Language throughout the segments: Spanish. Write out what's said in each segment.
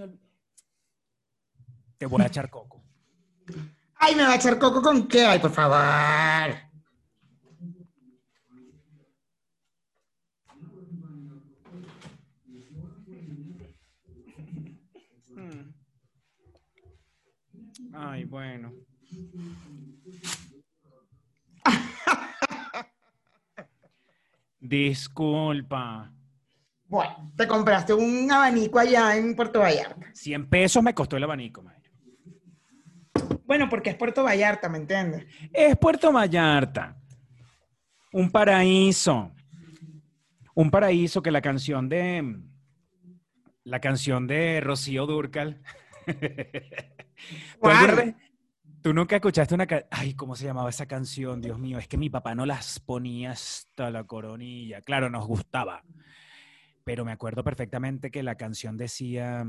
se me olvidó. Te voy a echar coco. Ay, me va a echar coco con qué? Ay, por favor. Ay, bueno. Disculpa. Bueno, te compraste un abanico allá en Puerto Vallarta. 100 pesos me costó el abanico, Mayra. Bueno, porque es Puerto Vallarta, ¿me entiendes? Es Puerto Vallarta. Un paraíso. Un paraíso que la canción de. La canción de Rocío Durcal. ¿Tú, tú nunca escuchaste una ca- Ay, ¿cómo se llamaba esa canción? Dios mío, es que mi papá no las ponía hasta la coronilla. Claro, nos gustaba. Pero me acuerdo perfectamente que la canción decía.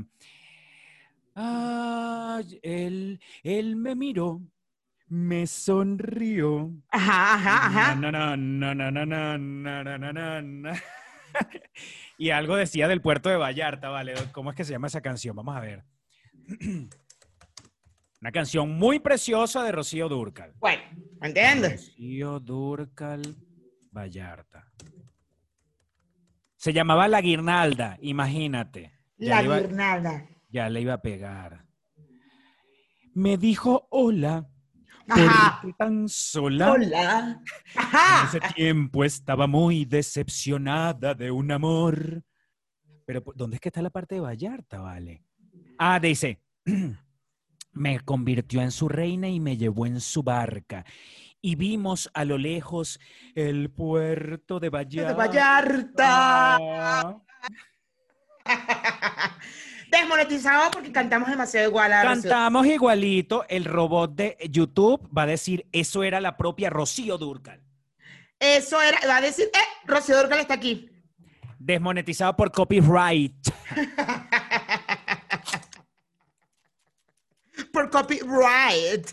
Ay, él, él me miró, me sonrió. Ajá, ajá, ajá. Y algo decía del puerto de Vallarta, ¿vale? ¿Cómo es que se llama esa canción? Vamos a ver. Una canción muy preciosa de Rocío Durcal. Bueno, ¿me entiendes? Rocío Durcal Vallarta. Se llamaba La Guirnalda, imagínate. Ya La iba- guirnalda. ya le iba a pegar. Me dijo hola. Ajá. ¿Por qué tan sola? Hola. En Ajá. ese tiempo estaba muy decepcionada de un amor. Pero ¿por- ¿dónde es que está la parte de Vallarta, vale? Ah, dice, me convirtió en su reina y me llevó en su barca. Y vimos a lo lejos el puerto de Vallarta. De Vallarta. Desmonetizado porque cantamos demasiado igual a Rocío. Cantamos igualito, el robot de YouTube va a decir, eso era la propia Rocío Durcal. Eso era, va a decir, eh, Rocío Durcal está aquí. Desmonetizado por copyright. Por copyright.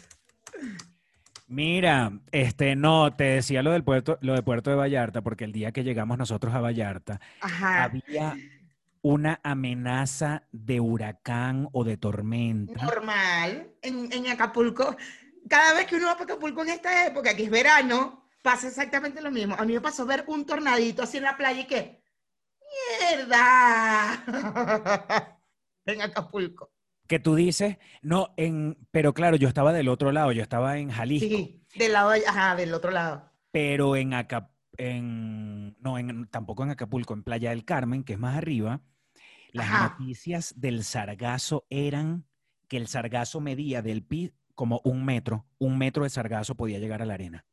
Mira, este, no, te decía lo del puerto, lo de Puerto de Vallarta, porque el día que llegamos nosotros a Vallarta, Ajá. había una amenaza de huracán o de tormenta. Normal. En, en Acapulco, cada vez que uno va para Acapulco en esta época, que es verano, pasa exactamente lo mismo. A mí me pasó ver un tornadito así en la playa y que, ¡mierda! en Acapulco. Que tú dices, no, en, pero claro, yo estaba del otro lado, yo estaba en Jalisco, Sí, del lado, ajá, del otro lado. pero en Acapulco, en, no, en, tampoco en Acapulco, en Playa del Carmen, que es más arriba, las Ajá. noticias del sargazo eran que el sargazo medía del pi como un metro, un metro de sargazo podía llegar a la arena.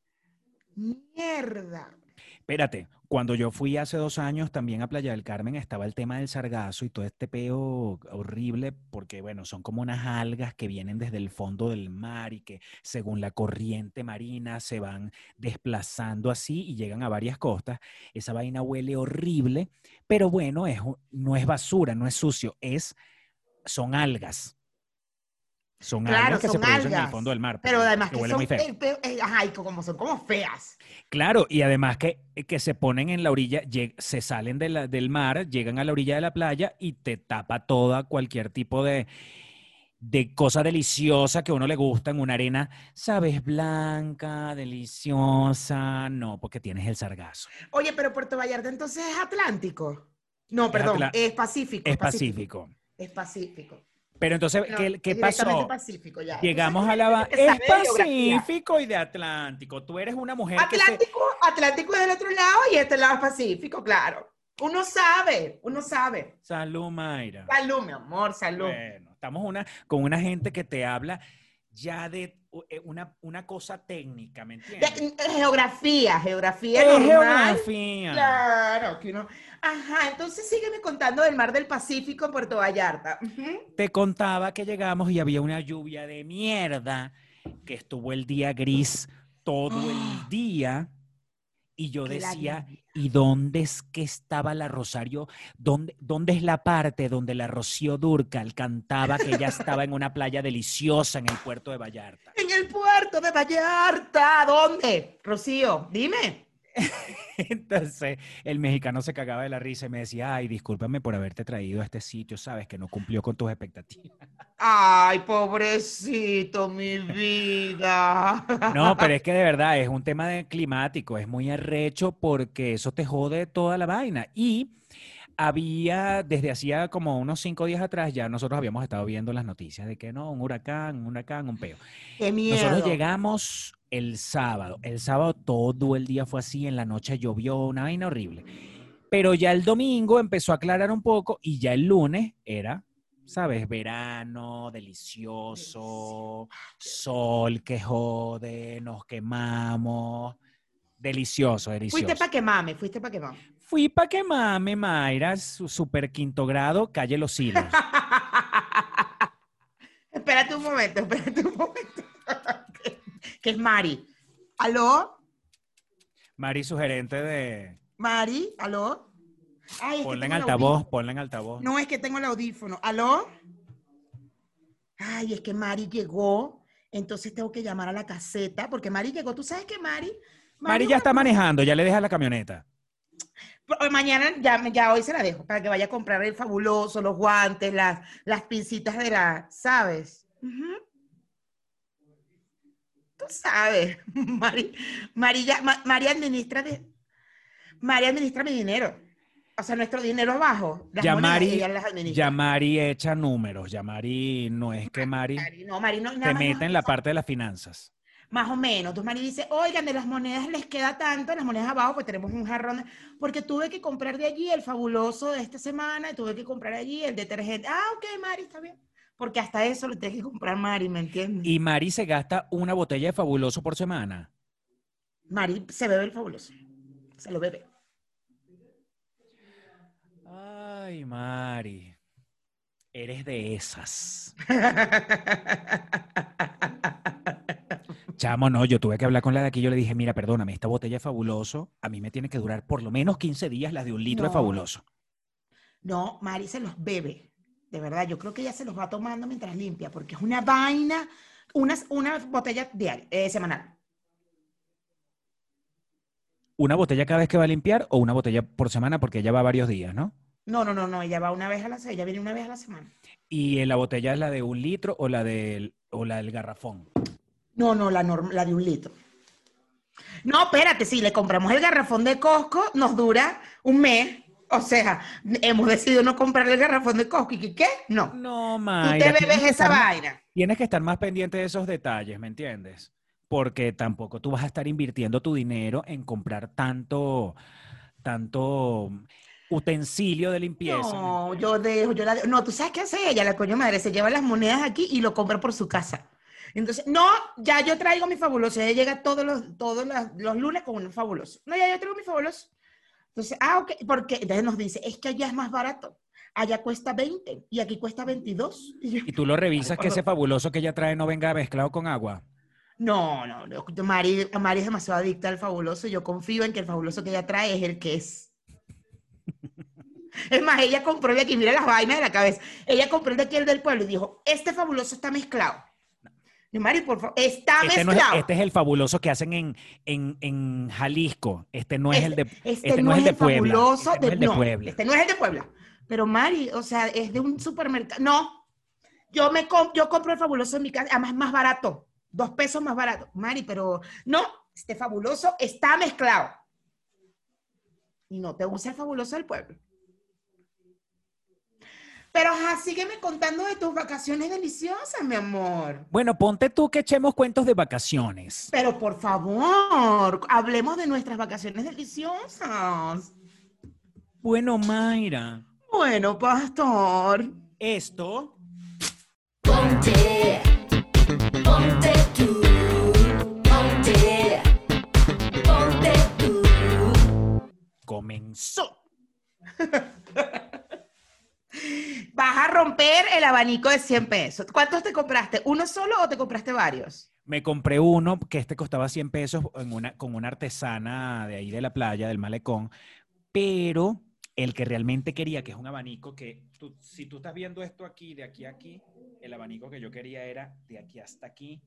¡Mierda! Espérate, cuando yo fui hace dos años también a Playa del Carmen estaba el tema del sargazo y todo este peo horrible porque, bueno, son como unas algas que vienen desde el fondo del mar y que según la corriente marina se van desplazando así y llegan a varias costas. Esa vaina huele horrible, pero bueno, es, no es basura, no es sucio, es, son algas. Son Claro, algas que se producen en el algas, fondo del mar. Pero además que son, muy feo. eh, ajá, como son como feas. Claro, y además que, que se ponen en la orilla, se salen de la- del mar, llegan a la orilla de la playa y te tapa toda cualquier tipo de, de cosa deliciosa que a uno le gusta en una arena, ¿sabes? Blanca, deliciosa. No, porque tienes el sargazo. Oye, pero Puerto Vallarta entonces es Atlántico. No, perdón, es Pacífico. Es Pacífico. Es Pacífico. Pero entonces, No, ¿qué, pasó? Pacífico, ya. Llegamos a la... Es. Pacífico y de Atlántico. Tú eres una mujer que se... Atlántico, Atlántico es del otro lado y este lado es Pacífico, claro. Uno sabe, uno sabe. Salud, Mayra. Salud, mi amor, salud. Bueno, estamos una, con una gente que te habla ya de eh, una, una cosa técnica, ¿me De- entiendes? geografía, geografía Es normal. geografía. Claro, que uno. Ajá, entonces sígueme contando del mar del Pacífico en Puerto Vallarta. Te contaba que llegamos y había una lluvia de mierda, que estuvo el día gris todo el día. Y yo decía. ¿y dónde es que estaba la Rosario? ¿Dónde, ¿Dónde es la parte donde la Rocío Durcal cantaba que ella estaba en una playa deliciosa en el puerto de Vallarta? En el puerto de Vallarta. ¿Dónde? Rocío, dime. Entonces, el mexicano se cagaba de la risa y me decía, ay, discúlpame por haberte traído a este sitio, sabes que no cumplió con tus expectativas. Ay, pobrecito, mi vida. No, pero es que de verdad es un tema de climático, es muy arrecho porque eso te jode toda la vaina. Y había, desde hacía como unos cinco días atrás, ya nosotros habíamos estado viendo las noticias de que no, un huracán, un huracán, un peo. Qué miedo. Nosotros llegamos el sábado. El sábado todo el día fue así, en la noche llovió, una vaina horrible. Pero ya el domingo empezó a aclarar un poco y ya el lunes era, ¿sabes? Verano, delicioso, sol que jode, nos quemamos. Delicioso, delicioso. Fuiste para que mame, fuiste para que mame. Fui para que mame, Mayra, su super quinto grado, calle Los Hilos. espérate un momento, espérate un momento. que es Mari. ¿Aló? Mari, su gerente de... Mari, ¿aló? Ay, en altavoz, ponla en altavoz. No, es que tengo el audífono. ¿Aló? Ay, es que Mari llegó, entonces tengo que llamar a la caseta, porque Mari llegó. ¿Tú sabes que Mari? Mari ya está manejando, ya le deja la camioneta. Mañana, ya, ya hoy se la dejo, para que vaya a comprar el fabuloso, los guantes, las, las pincitas de la, ¿sabes? Tú sabes, Mari, Mari, ya- Ma- Mari administra, de, Mari administra mi dinero. O sea, nuestro dinero es bajo. Las Ya monedas, Mari, ella las administra. ya Mari echa números, ya Mari no es que Mari Mari, no, Mari no, nada te mete en la parte de las finanzas. Más o menos. Entonces Mari dice, oigan, de las monedas les queda tanto, las monedas abajo, pues tenemos un jarrón, porque tuve que comprar de allí el fabuloso de esta semana, y tuve que comprar allí el detergente. Ah, ok, Mari, está bien. Porque hasta eso lo tiene que comprar Mari, ¿me entiendes? Y Mari se gasta una botella de fabuloso por semana. Mari se bebe el fabuloso. Se lo bebe. Ay, Mari. Eres de esas. Chamo, no, yo tuve que hablar con la de aquí. Yo le dije, mira, perdóname, esta botella de fabuloso a mí me tiene que durar por lo menos 15 días las de un litro de No. fabuloso. No, Mari se los bebe. De verdad, yo creo que ella se los va tomando mientras limpia, porque es una vaina, una, una botella diaria, eh, semanal. ¿Una botella cada vez que va a limpiar o una botella por semana? Porque ella va varios días, ¿no? No, no, no, no, ella va una vez a la semana, ella viene una vez a la semana. ¿Y la botella es la de un litro o la del, o la del garrafón? No, no, la, norm- la de un litro. No, espérate, si le compramos el garrafón de Costco, nos dura un mes. O sea, hemos decidido no comprar el garrafón de Costco. ¿Y qué? No. No, Tú Mayra. te tienes bebes esa estar vaina. Tienes que estar más pendiente de esos detalles, ¿me entiendes? Porque tampoco tú vas a estar invirtiendo tu dinero en comprar tanto, tanto utensilio de limpieza. No, yo dejo, yo la dejo. No, tú sabes qué hace ella, la coño madre, se lleva las monedas aquí y lo compra por su casa. Entonces, no, ya yo traigo mi fabuloso. Ella llega todos los, todos los, los lunes con un fabuloso. No, ya yo traigo mi fabuloso. Entonces, ah, ok, porque entonces nos dice, es que allá es más barato. Allá cuesta 20 y aquí cuesta 22. Y yo, Y tú lo revisas que ese fabuloso que ella trae no venga mezclado con agua. no, no, no. Mari, Mari es demasiado adicta al fabuloso. Yo confío en que el fabuloso que ella trae es el que es. Es más, ella compró de aquí, mira las vainas de la cabeza. Ella compró de aquí, el del pueblo, y dijo, este fabuloso está mezclado. Mari, por favor, está Este, no es, mezclado. este es el fabuloso que hacen en, en, en Jalisco. Este no es el de, Este, este no es el de Puebla. fabuloso Este no es el de Puebla. Este no es el de Puebla. Pero Mari, o sea, es de un supermercado. No, yo me com- yo compro el fabuloso en mi casa, además es más barato, dos pesos más barato. Mari, pero no, este fabuloso está mezclado. Y no te gusta el fabuloso del pueblo. Pero ajá, sígueme contando de tus vacaciones deliciosas, mi amor. Bueno, ponte tú que echemos cuentos de vacaciones. Pero por favor, hablemos de nuestras vacaciones deliciosas. Bueno, Mayra, Bueno, pastor. esto Ponte, ponte tú, ponte, ponte tú. comenzó. Vas a romper el abanico de 100 pesos. ¿Cuántos te compraste? ¿Uno solo o te compraste varios? Me compré uno que este costaba 100 pesos en una, con una artesana de ahí de la playa, del malecón, pero el que realmente quería, que es un abanico que, tú- si tú estás viendo esto aquí, de aquí a aquí, el abanico que yo quería era de aquí hasta aquí,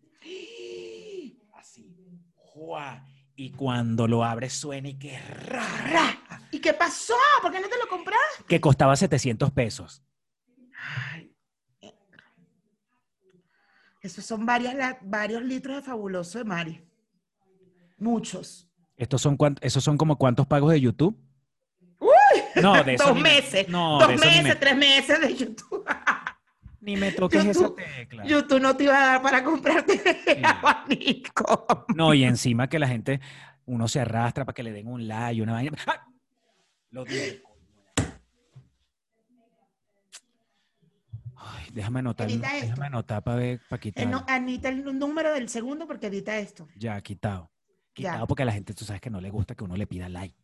así. ¡Jua! Y cuando lo abres suena y que ra, Ra. ¿Y qué pasó? ¿Por qué no te lo compraste? que costaba 700 pesos. Esos son varias, la- varios litros de fabuloso de Mari. Muchos. Estos son esos son como cuántos pagos de YouTube? No, de Dos me- meses. no, dos meses, me- tres meses de YouTube. Ni me toques esa YouTube- tecla. YouTube no te iba a dar para comprarte el abanico. No, y encima que la gente, uno se arrastra para que le den un like, una vaina. ¡Ah! Lo dije. Ay, déjame anotar, Edita esto. déjame anotar para ver, para Eh, quitar. no, Anita, el número del segundo porque edita esto. Ya, quitado. Ya. Quitado porque a la gente, tú sabes que no le gusta que uno le pida like.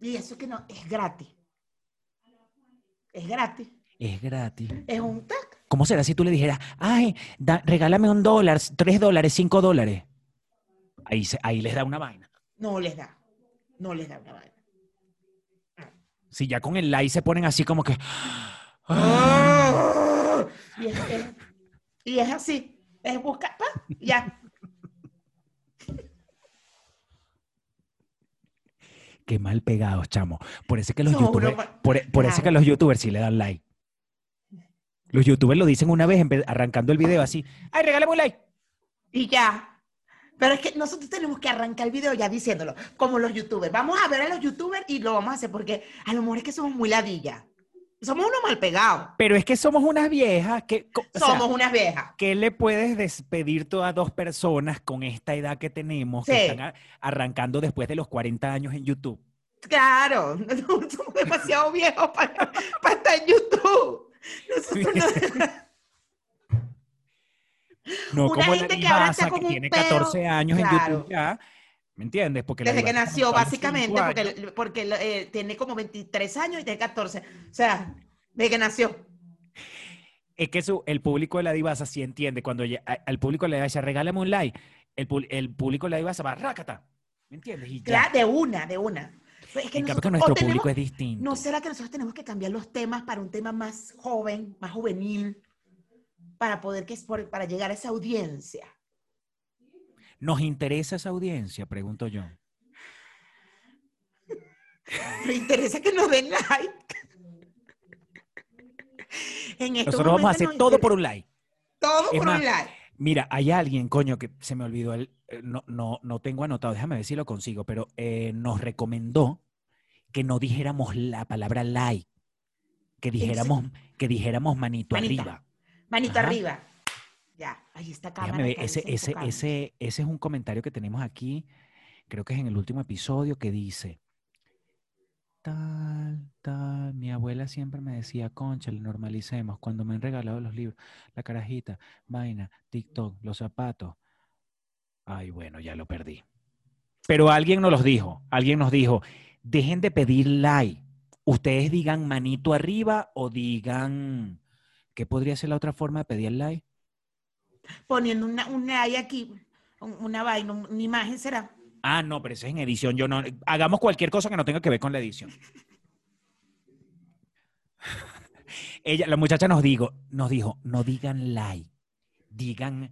Y eso que no, es gratis. Es gratis. Es gratis. Es un tac. ¿Cómo será si tú le dijeras, ay, da- regálame un dólar, tres dólares, cinco dólares? Ahí, se- ahí les da una vaina. No les da. No les da una vaina. Si ya con el like se ponen así como que... Y es, es- y es así. Es buscar, pa, ya. Qué mal pegados, chamo. Por eso es que los No, youtubers, broma. por, por eso es que Claro. los youtubers sí le dan like. Los youtubers lo dicen una vez arrancando el video así. ¡Ay, regálame un like! Y ya. Pero es que nosotros tenemos que arrancar el video ya diciéndolo, como los youtubers. Vamos a ver a los youtubers y lo vamos a hacer porque a lo mejor es que somos muy ladillas. Somos unos mal pegados. Pero es que somos unas viejas que... co- o sea, Somos unas viejas. ¿Qué le puedes despedir tú a dos personas con esta edad que tenemos que están a- arrancando después de los 40 años en YouTube? Claro, somos demasiado viejos para, para estar en YouTube. Nosotros no- No Una como la gente que ahora está que un tiene peo. 14 años en. YouTube ya. ¿Me entiendes? Porque la desde que Divasa nació, básicamente, porque, porque eh, tiene como 23 años y tiene 14. O sea, desde que nació. Es que su- el público de la Divasa sí entiende. Cuando ella- a- al público le dice, regálame un like, el, público de la Divasa va, rácata. ¿Me entiendes? Y ya. Claro, de una, de una. Pues Es que en cambio nosotros- que nuestro tenemos- público es distinto. ¿No será que nosotros tenemos que cambiar los temas para un tema más joven, más juvenil, para poder que para llegar a esa audiencia? ¿Nos interesa esa audiencia? Pregunto yo. Me interesa que nos den like. En Nosotros vamos a hacer nos todo interesa- por un like. todo Es por más, un like. Mira, hay alguien, coño, que se me olvidó, el, eh, no, no, no tengo anotado, déjame ver si lo consigo, pero eh, nos recomendó que no dijéramos la palabra like, que dijéramos, que dijéramos manito Manita. arriba. Manito Ajá. arriba. Ahí está cámara. Déjame ese, ese, ese es un comentario que tenemos aquí, creo que es en el último episodio, que dice, tal, tal, mi abuela siempre me decía, concha, le normalicemos, cuando me han regalado los libros, la carajita, vaina, TikTok, los zapatos. Ay, bueno, ya lo perdí. Pero alguien nos los dijo, alguien nos dijo, dejen de pedir like. Ustedes digan manito arriba o digan, ¿qué podría ser la otra forma de pedir like? Poniendo una, una ahí aquí, un- una vaina, un- una imagen será. Ah, no, pero eso es en edición. Yo no. Hagamos cualquier cosa que no tenga que ver con la edición. Ella, la muchacha nos dijo, nos dijo, no digan like, digan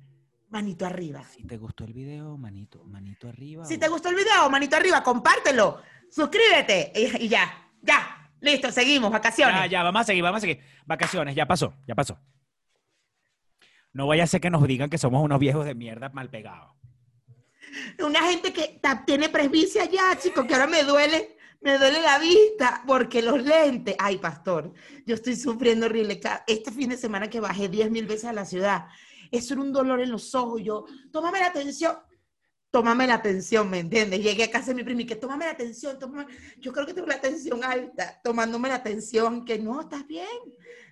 Manito arriba. si te gustó el video, manito, manito arriba. Si o- te gustó el video, manito arriba, compártelo, suscríbete y, y ya, ya, listo, seguimos, vacaciones. Ya, ya, vamos a seguir, vamos a seguir. Vacaciones, ya pasó, ya pasó. No vaya a ser que nos digan que somos unos viejos de mierda mal pegados. Una gente que tiene presbicia ya, chicos, que ahora me duele, me duele la vista porque los lentes, ay, pastor, yo estoy sufriendo horrible. Este fin de semana que bajé 10 mil veces a la ciudad, eso era un dolor en los ojos. Yo, tómame la atención, tómame la atención, ¿me entiendes? Llegué a casa de mi prima y que tómame la atención, tómame. Yo creo que tengo la atención alta, tomándome la atención, que no, estás bien.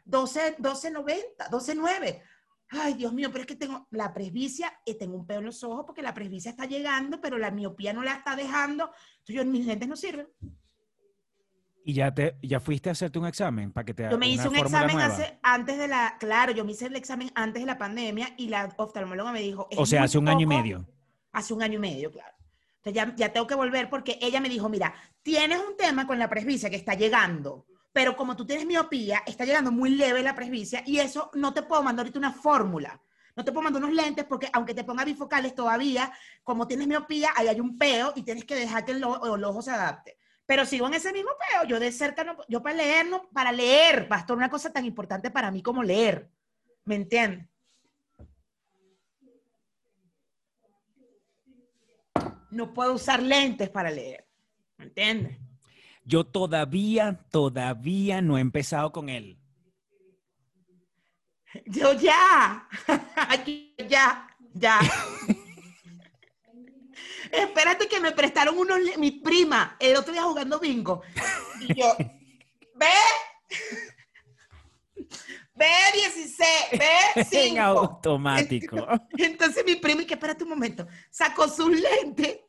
12, 12.90, 12.9. Ay, Dios mío, pero es que tengo la presbicia y tengo un pelo en los ojos porque la presbicia está llegando, pero la miopía no la está dejando. Entonces, yo, mis lentes no sirven. Y ya te, ya fuiste a hacerte un examen para que te Yo me hice un examen hace, antes de la, claro, yo me hice el examen antes de la pandemia y la oftalmóloga me dijo. O "Es sea, hace un año y poco". medio. Hace un año y medio, claro. Entonces ya, ya tengo que volver porque ella me dijo, mira, tienes un tema con la presbicia que está llegando, pero como tú tienes miopía, está llegando muy leve la presbicia y eso no te puedo mandar ahorita una fórmula. No te puedo mandar unos lentes porque aunque te ponga bifocales todavía, como tienes miopía, ahí hay un peo y tienes que dejar que el, ojo- el ojo se adapte. Pero sigo en ese mismo peo. Yo de cerca, no, yo para leer, no, para leer, pastor, una cosa tan importante para mí como leer. ¿Me entiendes? No puedo usar lentes para leer. ¿Me entiendes? Yo todavía, todavía no he empezado con él. Yo ya, ya, ya. Espérate que me prestaron unos, mi prima, el otro día jugando bingo. Y yo, ve, ve 16, ve En 5. automático. Entonces mi prima, y que espérate un momento, sacó sus lentes.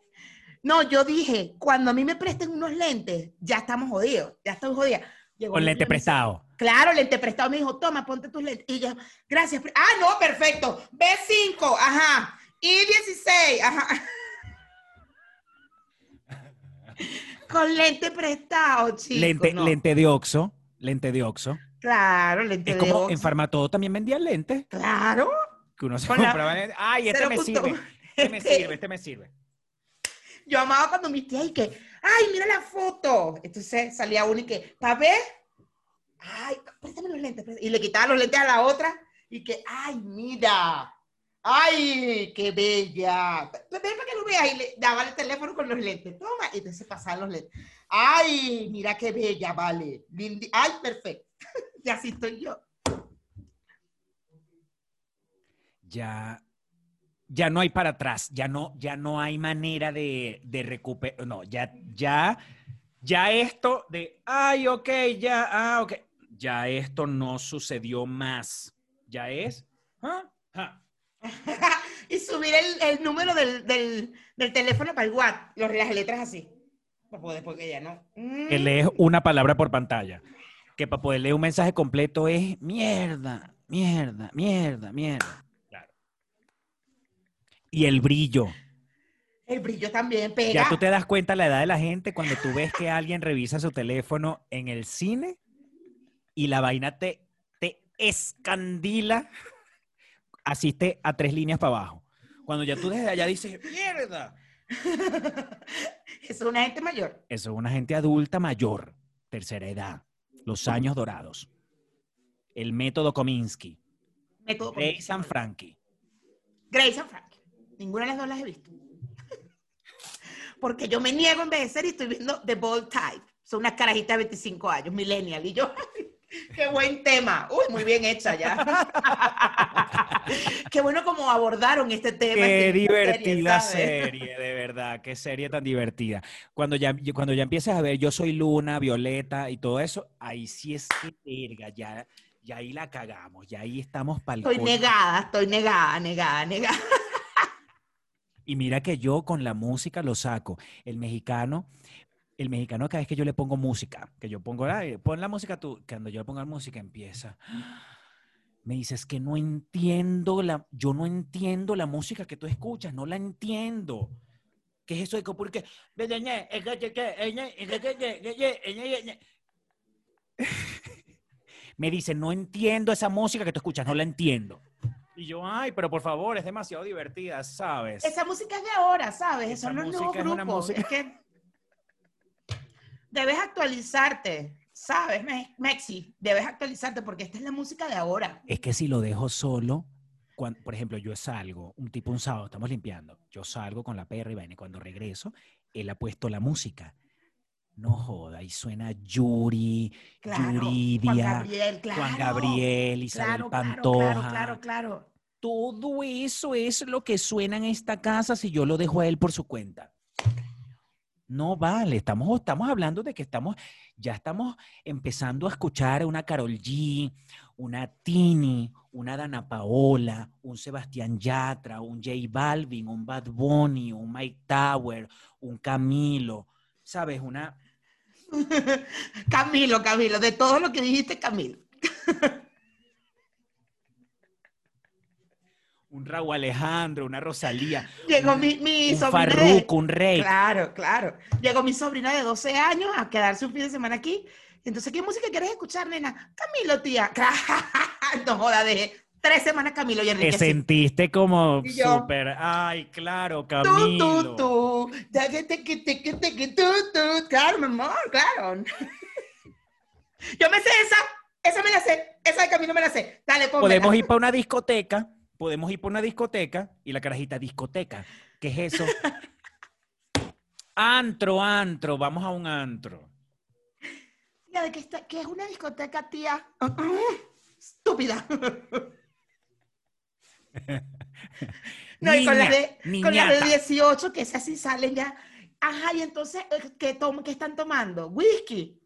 No, yo dije, cuando a mí me presten unos lentes, ya estamos jodidos, ya jodida. Llegó Con lente prestado. Claro, lente prestado me dijo, toma, ponte tus lentes. Y yo, gracias. Ah, no, perfecto. B5, ajá. Y 16, ajá. Con lente prestado, chicos. Lente, no. lente de oxo. Lente de oxo. Claro, lente Es de como en Farmatodo también vendían lentes. Claro. Que uno se la- compraba. lentes. Ay, este me punto- sirve. Este me Este- sirve, este me sirve. Yo amaba cuando mis tías y que, ay, mira la foto. Entonces salía uno y que, ¿para ver? Ay, préstame los lentes. préstame. Y le quitaba los lentes a la otra y que, ay, mira. Ay, qué bella. Ven para que lo veas. Y le daba el teléfono con los lentes. Toma. Y entonces pasaban los lentes. Ay, mira qué bella, vale. Lindi- Ay, perfecto. y así estoy yo. Ya, ya no hay para atrás. Ya no, ya no hay manera de, de recuperar. No, ya, ya, ya esto de, ay, ok, ya, ah, ok. Ya esto no sucedió más. Ya es. ah, ah. y subir el, el número del, del, del teléfono para el WhatsApp. Las letras así. Para poder, porque ya no. que Mm. lees una palabra por pantalla. Que para poder leer un mensaje completo es mierda, mierda, mierda, mierda. Y el brillo. El brillo también pega. Ya tú te das cuenta la edad de la gente cuando tú ves que alguien revisa su teléfono en el cine y la vaina te, te escandila, asiste a tres líneas para abajo. Cuando ya tú desde allá dices, mierda. Eso es una gente mayor. Eso es una gente adulta mayor, tercera edad, los años dorados. El método Kominsky, Método Ray Kominsky. San Frankie. Ninguna de las dos las he visto. Porque yo me niego a envejecer y estoy viendo The Bold Type. Son unas carajitas de 25 años, millennial. Y yo, qué buen tema. Uy, muy bien hecha ya. qué bueno como abordaron este tema. Qué serie, divertida serie, de verdad, qué serie tan divertida. Cuando ya, cuando ya empiezas a ver Yo Soy Luna, Violeta y todo eso, ahí sí es que verga, ya, ya ahí la cagamos, ya ahí estamos pa'l Estoy negada, estoy negada, negada, negada. Y mira que yo con la música lo saco. El mexicano, el mexicano cada vez que yo le pongo música, que yo pongo, "Ay, pon la música tú, cuando yo le pongo la música empieza. Me dices que no entiendo la, yo no entiendo la música que tú escuchas, no la entiendo. ¿Qué es eso de que porque me dice, no entiendo esa música que tú escuchas, no la entiendo. Y yo, ay, pero por favor, es demasiado divertida, ¿sabes? Esa música es de ahora, ¿sabes? Esa Son los nuevos es una grupos. música- Es que debes actualizarte, ¿sabes, Me- Mexi? Debes actualizarte porque esta es la música de ahora. Es que si lo dejo solo, cuan- por ejemplo, yo salgo, un tipo un sábado, estamos limpiando, yo salgo con la perra y vaina, y cuando regreso, él ha puesto la música. No joda, y suena Yuri, Claro. Juan Yuridia, Gabriel, claro. Juan Gabriel, Isabel claro, Pantoja. claro, claro, claro. Todo eso es lo que suena en esta casa si yo lo dejo a él por su cuenta. No vale, estamos, estamos hablando de que estamos, ya estamos empezando a escuchar una Carol G, una Tini, una Dana Paola, un Sebastián Yatra, un J Balvin, un Bad Bunny, un Mike Tower, un Camilo, ¿sabes? Una, Camilo, Camilo, de todo lo que dijiste, Camilo. un Raúl Alejandro, una Rosalía, Llegó mi, mi un sobrina. Farruko, un Rey. Claro, claro. Llegó mi sobrina de 12 años a quedarse un fin de semana aquí. Entonces, ¿qué música quieres escuchar, nena? Camilo, tía. no joda, de tres semanas Camilo y Te Enrique. sentiste como súper, ay, claro, Tú, Camilo. tú, tú. Tú, tú. Claro, mi amor, claro. Yo me sé esa. Esa me la sé. Esa de Camilo me la sé. Dale. Podemos ir para una discoteca, podemos ir para una discoteca y la carajita, discoteca. ¿Qué es eso? antro, antro, vamos a un antro. Tía, ¿de qué, está, qué es una discoteca, tía? Estúpida. No, y con las de, con las de niñata. 18, que esas sí salen ya. Ajá, y entonces, eh, ¿qué, tom- qué están tomando? ¿Whisky?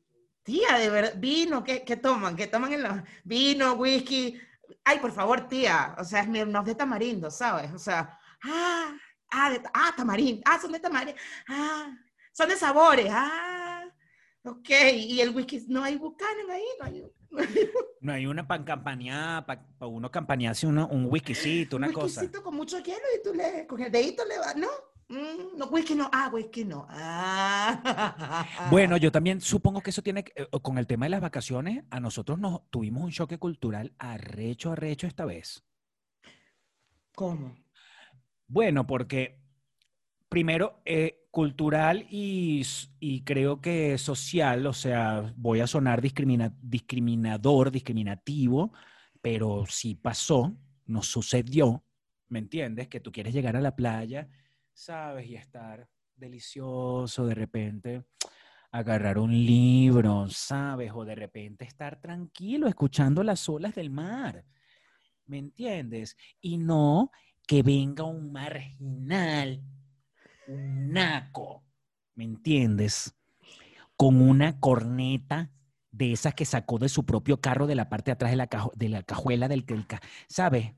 Tía, de verdad, vino, ¿qué, qué toman? ¿Qué toman en los... Vino, whisky. Ay, por favor, tía. O sea, es Smirnoff de tamarindo, ¿sabes? O sea, ah, ah, de, ah, tamarindo. Ah, son de tamarindo. Ah, son de sabores. Ah, ok. Y el whisky, no hay Buchanan ahí, no hay... No hay una pan campañada, para uno campañarse un whiskycito, una un cosa. whiskycito con mucho hielo y tú le, con el dedito le vas, ¿no? Mm, no, whisky no, ah, whisky no. Ah. Bueno, yo también supongo que eso tiene que, eh, con el tema de las vacaciones, a nosotros nos tuvimos un choque cultural arrecho, arrecho esta vez. ¿Cómo? Bueno, porque primero, eh, cultural y, y creo que social, o sea, voy a sonar discrimina- discriminador, discriminativo, pero sí pasó, nos sucedió, ¿me entiendes? Que tú quieres llegar a la playa, ¿sabes? Y estar delicioso, de repente agarrar un libro, ¿sabes? O de repente estar tranquilo escuchando las olas del mar, ¿me entiendes? Y no que venga un marginal, un naco, ¿me entiendes? Con una corneta de esas que sacó de su propio carro de la parte de atrás de la, de la cajuela del que, ¿sabes?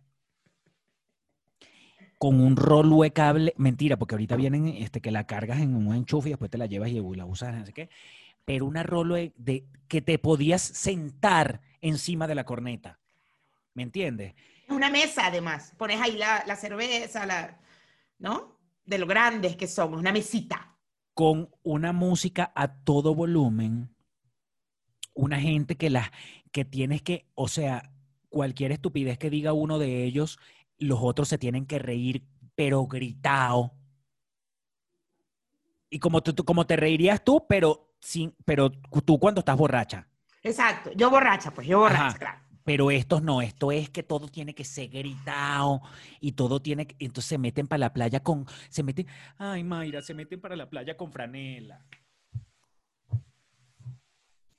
Con un rollo de cable, mentira, porque ahorita vienen este, que la cargas en un enchufe y después te la llevas y la usas, no sé qué. Pero una rolo de, de- que te podías sentar encima de la corneta. ¿Me entiendes? Una mesa, además. Pones ahí la, la cerveza, la, ¿no? De lo grandes que somos, una mesita. con una música a todo volumen, una gente que las que tienes que, o sea, cualquier estupidez que diga uno de ellos, los otros se tienen que reír, pero gritado. Y como tú, como te reirías tú, pero sin, pero tú cuando estás borracha. Exacto. Yo borracha, pues, yo borracha, Ajá. claro. Pero estos no, esto es que todo tiene que ser gritado y todo tiene que, entonces se meten para la playa con, se meten, ay Mayra, se meten para la playa con franela.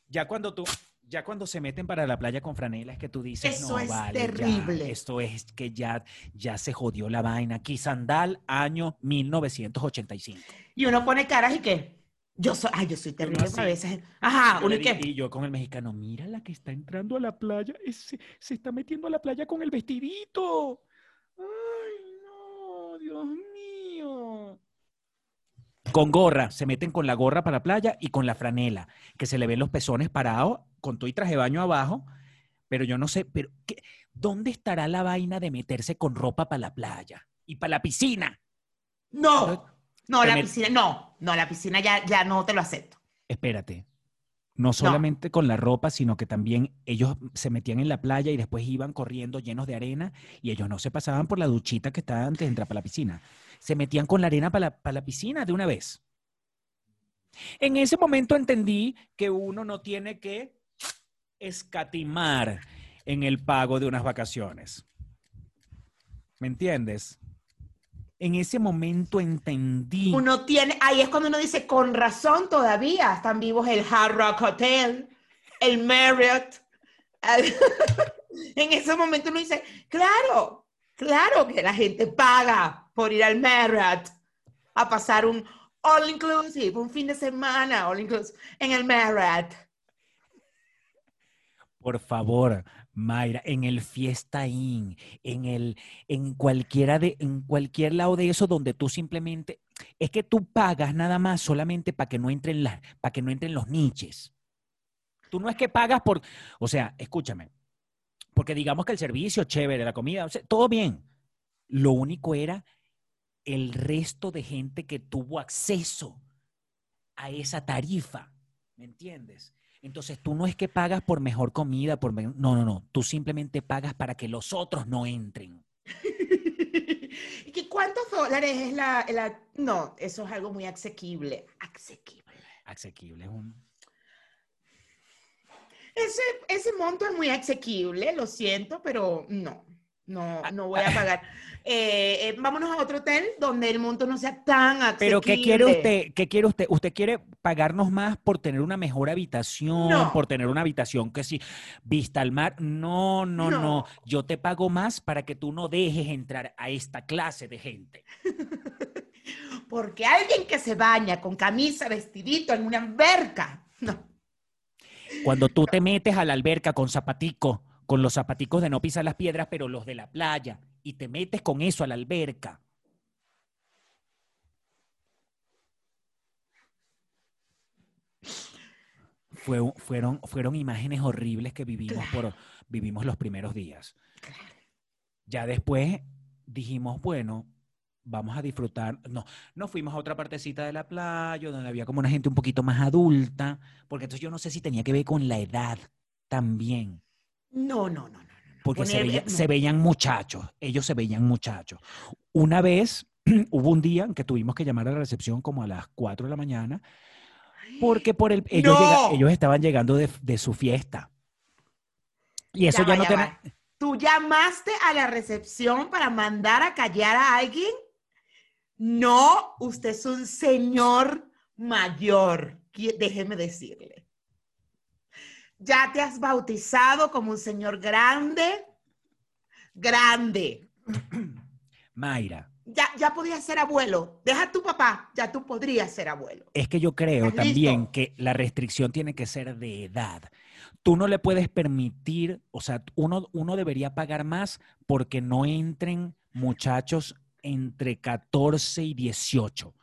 Ya cuando tú, ya cuando se meten para la playa con franela es que tú dices, Eso no, es vale, ya, terrible". esto es que ya, ya se jodió la vaina. Quisandal, año 1985. Y uno pone caras y qué. Yo soy, ay, yo soy terrible a veces. Ajá, uno y qué. y yo con el mexicano, mira la que está entrando a la playa, ese- se está metiendo a la playa con el vestidito. Ay, no, Dios mío. Con gorra, se meten con la gorra para la playa y con la franela, que se le ven los pezones parados, con todo y traje baño abajo, pero yo no sé, pero ¿qué- ¿dónde estará la vaina de meterse con ropa para la playa y para la piscina? No, no, la piscina, no, no, la piscina ya, ya no te lo acepto. Espérate. No solamente con la ropa, sino que también ellos se metían en la playa y después iban corriendo llenos de arena y ellos no se pasaban por la duchita que estaba antes de entrar para la piscina. Se metían con la arena para la, para la piscina de una vez. En ese momento entendí que uno no tiene que escatimar en el pago de unas vacaciones. ¿Me entiendes? En ese momento entendí. Uno tiene, ahí es cuando uno dice, con razón todavía están vivos el Hard Rock Hotel, el Marriott. en ese momento uno dice, claro, claro que la gente paga por ir al Marriott a pasar un all inclusive, un fin de semana all inclusive en el Marriott. Por favor, Mayra, en el Fiesta Inn, en el, en cualquiera de, en cualquier lado de eso donde tú simplemente, es que tú pagas nada más solamente para que no entren las, para que no entren los niches. Tú no es que pagas por, o sea, escúchame, porque digamos que el servicio chévere, la comida, o sea, todo bien. Lo único era el resto de gente que tuvo acceso a esa tarifa, ¿me entiendes? Entonces tú no es que pagas por mejor comida, por me- no, no, no, tú simplemente pagas para que los otros no entren. ¿Y que cuántos dólares es la, la- No, eso es algo muy asequible. Asequible. Asequible es un... Ese, ese monto es muy asequible, lo siento, pero no, no, no voy a pagar. Eh, eh, vámonos a otro hotel donde el monto no sea tan asequible. Pero ¿qué quiere usted? ¿Qué quiere usted? ¿Usted quiere pagarnos más por tener una mejor habitación, No. por tener una habitación que sí, vista al mar? No, no, no, No. Yo te pago más para que tú no dejes entrar a esta clase de gente. Porque alguien que se baña con camisa, vestidito en una alberca. No. Cuando tú te metes a la alberca con zapatico, con los zapaticos de no pisar las piedras, pero los de la playa, y te metes con eso a la alberca. Fue fueron, fueron imágenes horribles que vivimos, por, vivimos los primeros días. Ya después dijimos, bueno, vamos a disfrutar. No, nos fuimos a otra partecita de la playa donde había como una gente un poquito más adulta, porque entonces yo no sé si tenía que ver con la edad también, No, no, no, no. porque se, veía- no. se veían muchachos, ellos se veían muchachos. Una vez hubo un día en que tuvimos que llamar a la recepción como a las 4 de la mañana, porque por el, ellos, ¡No! llega- ellos estaban llegando de, de su fiesta. Y eso ya, va, no ya te... ¿Tú llamaste a la recepción para mandar a callar a alguien? No, usted es un señor mayor, déjeme decirle. Ya te has bautizado como un señor grande, grande. Mayra, Ya, ya podías ser abuelo. Deja a tu papá, ya tú podrías ser abuelo. Es que yo creo ¿Estás también listo? que la restricción tiene que ser de edad. Tú no le puedes permitir, o sea, uno, uno debería pagar más porque no entren muchachos entre 14 y 18.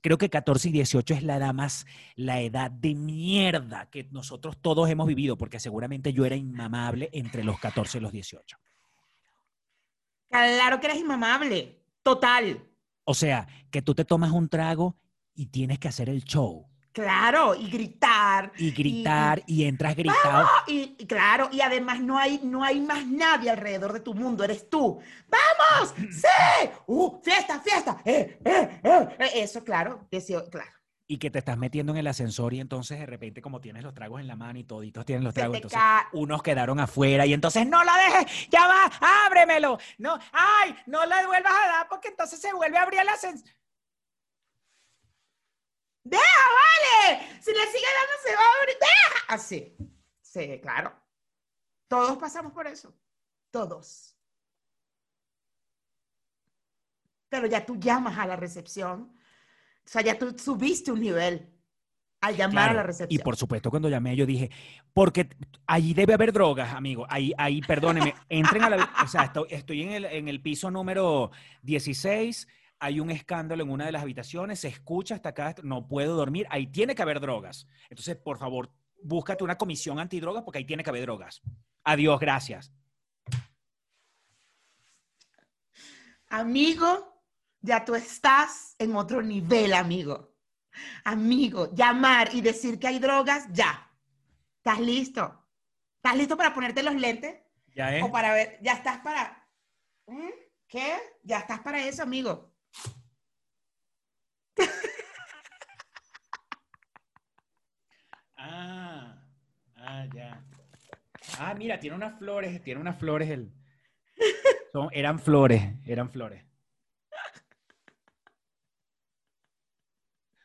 Creo que 14 y 18 es la edad más, la edad de mierda que nosotros todos hemos vivido, porque seguramente yo era inmamable entre los 14 y los 18. Claro que eres inmamable, total. O sea, que tú te tomas un trago y tienes que hacer el show Claro, y gritar. y gritar y entras gritado. Y, y claro, y además no hay, no hay más nadie alrededor de tu mundo, eres tú. ¡Vamos! ¡Sí! ¡Uh! ¡Fiesta, fiesta! ¡Eh, eh, eh! Eh, Eso, claro, deseo, claro. y que te estás metiendo en el ascensor y entonces de repente como tienes los tragos en la mano y toditos tienen los tragos, entonces unos quedaron afuera y entonces no la dejes, ya va, ábremelo, no, ay, no la vuelvas a dar porque entonces se vuelve a abrir el ascensor. ¡Deja, vale! Si le sigue dando, se va a abrir. ¡Deja! Así. Sí, claro. Todos pasamos por eso. Todos. Pero ya tú llamas a la recepción. O sea, ya tú subiste un nivel al llamar a la recepción. Y por supuesto cuando llamé yo dije, porque allí debe haber drogas, amigo, ahí, ahí, perdóneme, entren a la, o sea, estoy, estoy en, el, en el piso número 16, hay un escándalo en una de las habitaciones, se escucha hasta acá, no puedo dormir, ahí tiene que haber drogas. Entonces, por favor, búscate una comisión antidrogas porque ahí tiene que haber drogas. Adiós, gracias. Amigo, ya tú estás en otro nivel, amigo. Amigo, llamar y decir que hay drogas, ya. ¿Estás listo? ¿Estás listo para ponerte los lentes? Ya es. O para ver, ya estás para... ¿Mm? ¿Qué? Ya estás para eso, amigo. Ah, ah, ya. Ah, mira, tiene unas flores, tiene unas flores el. Son, eran flores, eran flores.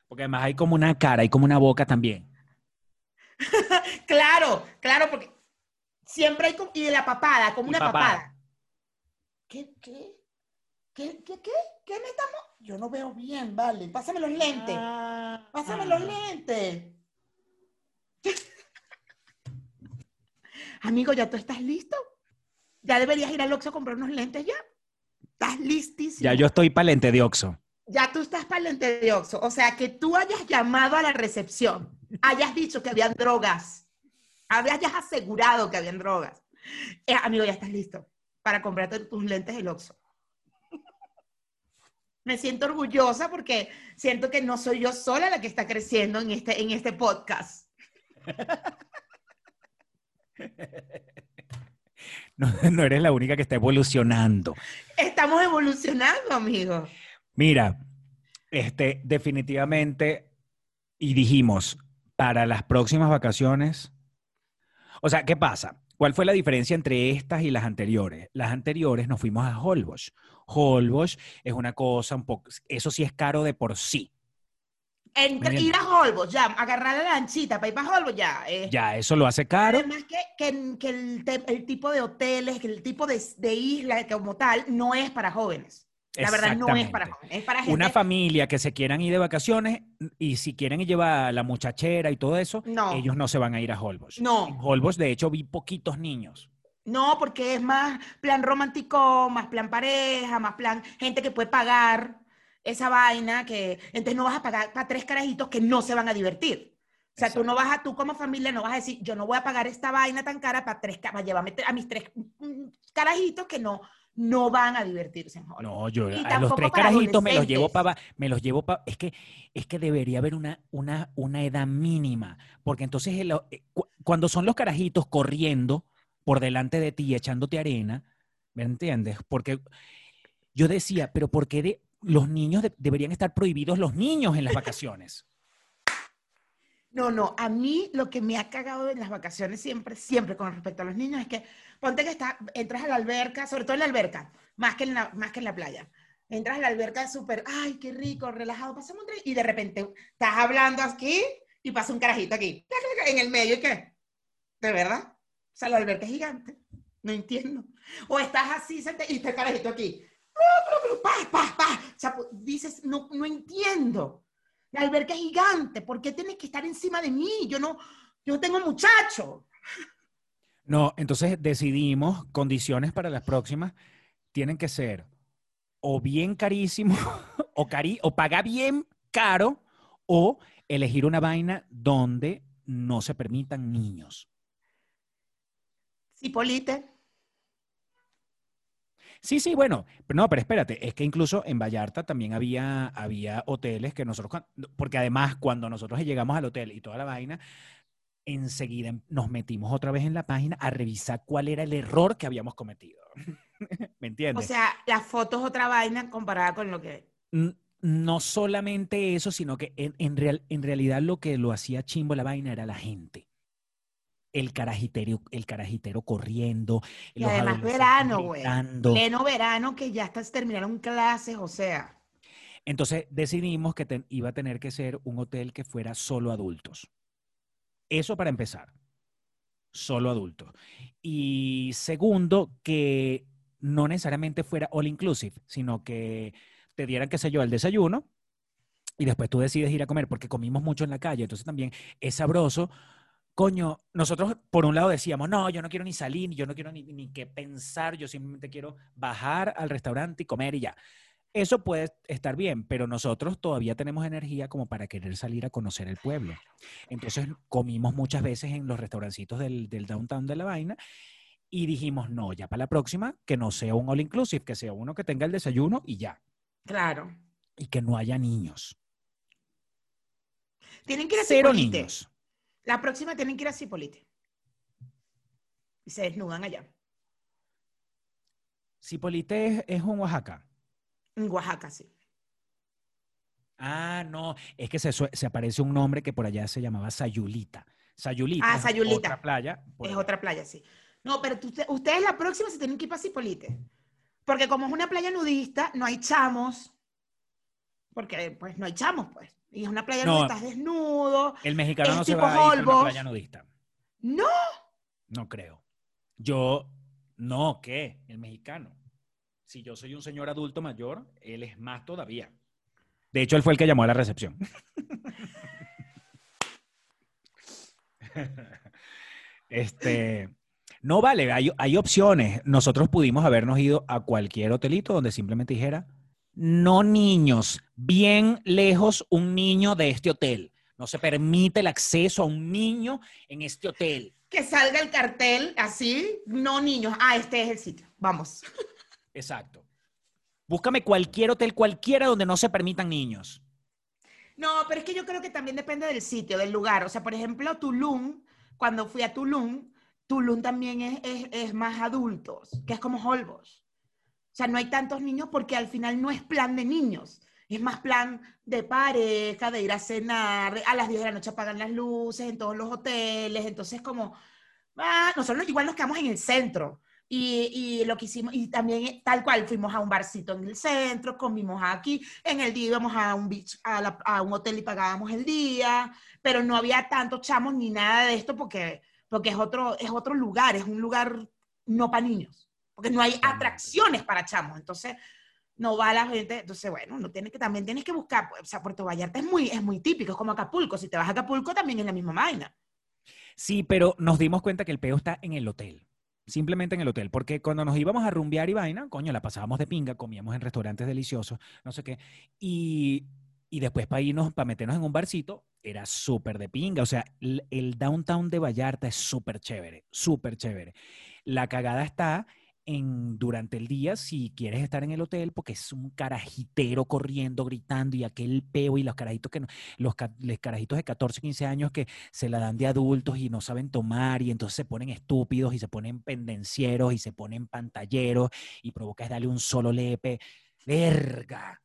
Porque además hay como una cara, hay como una boca también. Claro, claro, porque siempre hay como... Y de la papada, como Y una papada. papada. ¿Qué, qué? ¿Qué, qué, qué? ¿Qué me estamos...? Yo no veo bien, vale. Pásame los lentes. Ah, Pásame los lentes. Amigo, ¿ya tú estás listo? ¿Ya deberías ir al Oxxo a comprar unos lentes ya? ¿Estás listísimo? Ya yo estoy para lente de oxo. Ya tú estás para el lente de Oxxo. O sea, que tú hayas llamado a la recepción, hayas dicho que habían drogas, hayas asegurado que habían drogas. Eh, amigo, ya estás listo para comprarte tus lentes del Oxxo. Me siento orgullosa porque siento que no soy yo sola la que está creciendo en este, en este podcast. No, no eres la única que está evolucionando. Estamos evolucionando, amigo. Mira, este, definitivamente, y dijimos, para las próximas vacaciones, o sea, ¿qué pasa? ¿Cuál fue la diferencia entre estas y las anteriores? Las anteriores nos fuimos a Holbox. Holbox es una cosa un poco, eso sí es caro de por sí. Entre, ir a Holbox, ya, agarrar la lanchita para ir para Holbox, ya. eh. Ya, eso lo hace caro. Además que, que- que el, te- el tipo de hoteles, que el tipo de, de isla como tal, no es para jóvenes. La verdad no es para jóvenes, es para gente... Una familia que se quieran ir de vacaciones y si quieren llevar a la muchachera y todo eso, No. ellos no se van a ir a Holbox. No. En Holbox, de hecho, vi poquitos niños. No, porque es más plan romántico, más plan pareja, más plan gente que puede pagar esa vaina, que entonces no vas a pagar para tres carajitos que no se van a divertir. O sea, tú no vas a, tú como familia no vas a decir, yo no voy a pagar esta vaina tan cara para tres, para llevarme a mis tres mm, carajitos que no, no van a divertirse en Hollywood. No, yo a los tres carajitos me los llevo para, me los llevo para, es que, es que debería haber una, una, una edad mínima, porque entonces el- eh, cu- cuando son los carajitos corriendo por delante de ti, echándote arena, ¿me entiendes? Porque yo decía, pero ¿por qué de- los niños de- deberían estar prohibidos los niños en las vacaciones? No, no, a mí lo que me ha cagado en las vacaciones siempre, siempre con respecto a los niños es que ponte que está, entras a la alberca, sobre todo en la alberca, más que en la, más que en la playa. Entras a la alberca súper, ay, qué rico, relajado, pasamos un y de repente estás hablando aquí y pasa un carajito aquí, en el medio, ¿y qué? ¿De verdad? O sea, la alberca es gigante, no entiendo. O estás así y está el carajito aquí, pa, pa, pa. O sea, pues, dices, no, no entiendo. La alberca es gigante, ¿por qué tienes que estar encima de mí? Yo no, yo tengo muchacho. No, entonces decidimos condiciones para las próximas tienen que ser o bien carísimo o cari o pagar bien caro o elegir una vaina donde no se permitan niños. Cipolite. Sí, sí, bueno, pero no, pero espérate, es que incluso en Vallarta también había, había hoteles que nosotros, porque además cuando nosotros llegamos al hotel y toda la vaina, enseguida nos metimos otra vez en la página a revisar cuál era el error que habíamos cometido. ¿Me O entiendes? sea, la foto es otra vaina comparada con lo que... No solamente eso, sino que en, en real- en realidad lo que lo hacía chimbo la vaina era la gente. El carajitero, el carajitero corriendo. Y los además verano, güey. Pleno verano que ya hasta terminaron clases, o sea. Entonces decidimos que iba a tener que ser un hotel que fuera solo adultos. Eso para empezar. Solo adultos. Y segundo, que no necesariamente fuera all inclusive, sino que te dieran, qué sé yo, el desayuno y después tú decides ir a comer porque comimos mucho en la calle. Entonces también es sabroso. Coño, nosotros por un lado decíamos, no, yo no quiero ni salir, yo no quiero ni, ni que pensar, yo simplemente quiero bajar al restaurante y comer y ya. Eso puede estar bien, pero nosotros todavía tenemos energía como para querer salir a conocer el pueblo. Entonces comimos muchas veces en los restaurancitos del, del downtown de la vaina y dijimos, no, ya para la próxima, que no sea un all inclusive, que sea uno que tenga el desayuno y ya, Claro. y que no haya niños. Tienen que ir a Cero niños. La próxima tienen que ir a Cipolite. Y se desnudan allá. Cipolite es, es un Oaxaca. En Oaxaca, sí. Ah, no, es que se, se aparece un nombre que por allá se llamaba Sayulita. Sayulita. Ah, es Sayulita. Otra playa. Es allá. otra playa, sí. No, pero tú- ustedes la próxima se tienen que ir para Cipolite. Porque como es una playa nudista, no hay chamos. Porque pues no hay chamos, pues. Y es una playa No. donde estás desnudo. El mexicano Es no se va a ir a una playa nudista. No, No creo. Yo, no, ¿qué? El mexicano. Si yo soy un señor adulto mayor, él es más todavía. De hecho, él fue el que llamó a la recepción. este, no vale, hay, hay opciones. Nosotros pudimos habernos ido a cualquier hotelito donde simplemente dijera, no niños, bien lejos un niño de este hotel. No se permite el acceso a un niño en este hotel. que salga el cartel así, no niños. Ah, este es el sitio. Vamos. Exacto. Búscame cualquier hotel, cualquiera donde no se permitan niños. No, pero es que yo creo que también depende del sitio, del lugar. O sea, por ejemplo, Tulum, cuando fui a Tulum, Tulum también es, es, es más adultos, que es como Holbox. O sea, no hay tantos niños porque al final no es plan de niños. Es más plan de pareja, de ir a cenar, a las 10 de la noche apagan las luces en todos los hoteles, entonces como, ah, nosotros igual nos quedamos en el centro. Y, y lo que hicimos, y también eh, tal cual, fuimos a un barcito en el centro, comimos aquí, en el día íbamos a un a un hotel y pagábamos el día, pero no había tantos chamos ni nada de esto porque, porque es, otro, es otro lugar, es un lugar no para niños, porque no hay atracciones para chamos, entonces no va la gente, entonces bueno, no tienes que, también tienes que buscar, o sea, Puerto Vallarta es muy, es muy típico, es como Acapulco, si te vas a Acapulco también es la misma vaina. Sí, pero nos dimos cuenta que el peo está en el hotel. Simplemente en el hotel. Porque cuando nos íbamos a rumbear y vaina, coño, la pasábamos de pinga, comíamos en restaurantes deliciosos, no sé qué. Y, y después para irnos, para meternos en un barcito, era súper de pinga. O sea, el, el downtown de Vallarta es súper chévere, súper chévere. La cagada está durante el día si quieres estar en el hotel porque es un carajitero corriendo, gritando y aquel peo y los carajitos que no, los, ca- los carajitos de 14, 15 años que se la dan de adultos y no saben tomar y entonces se ponen estúpidos y se ponen pendencieros y se ponen pantalleros y provocas darle un solo lepe. Verga.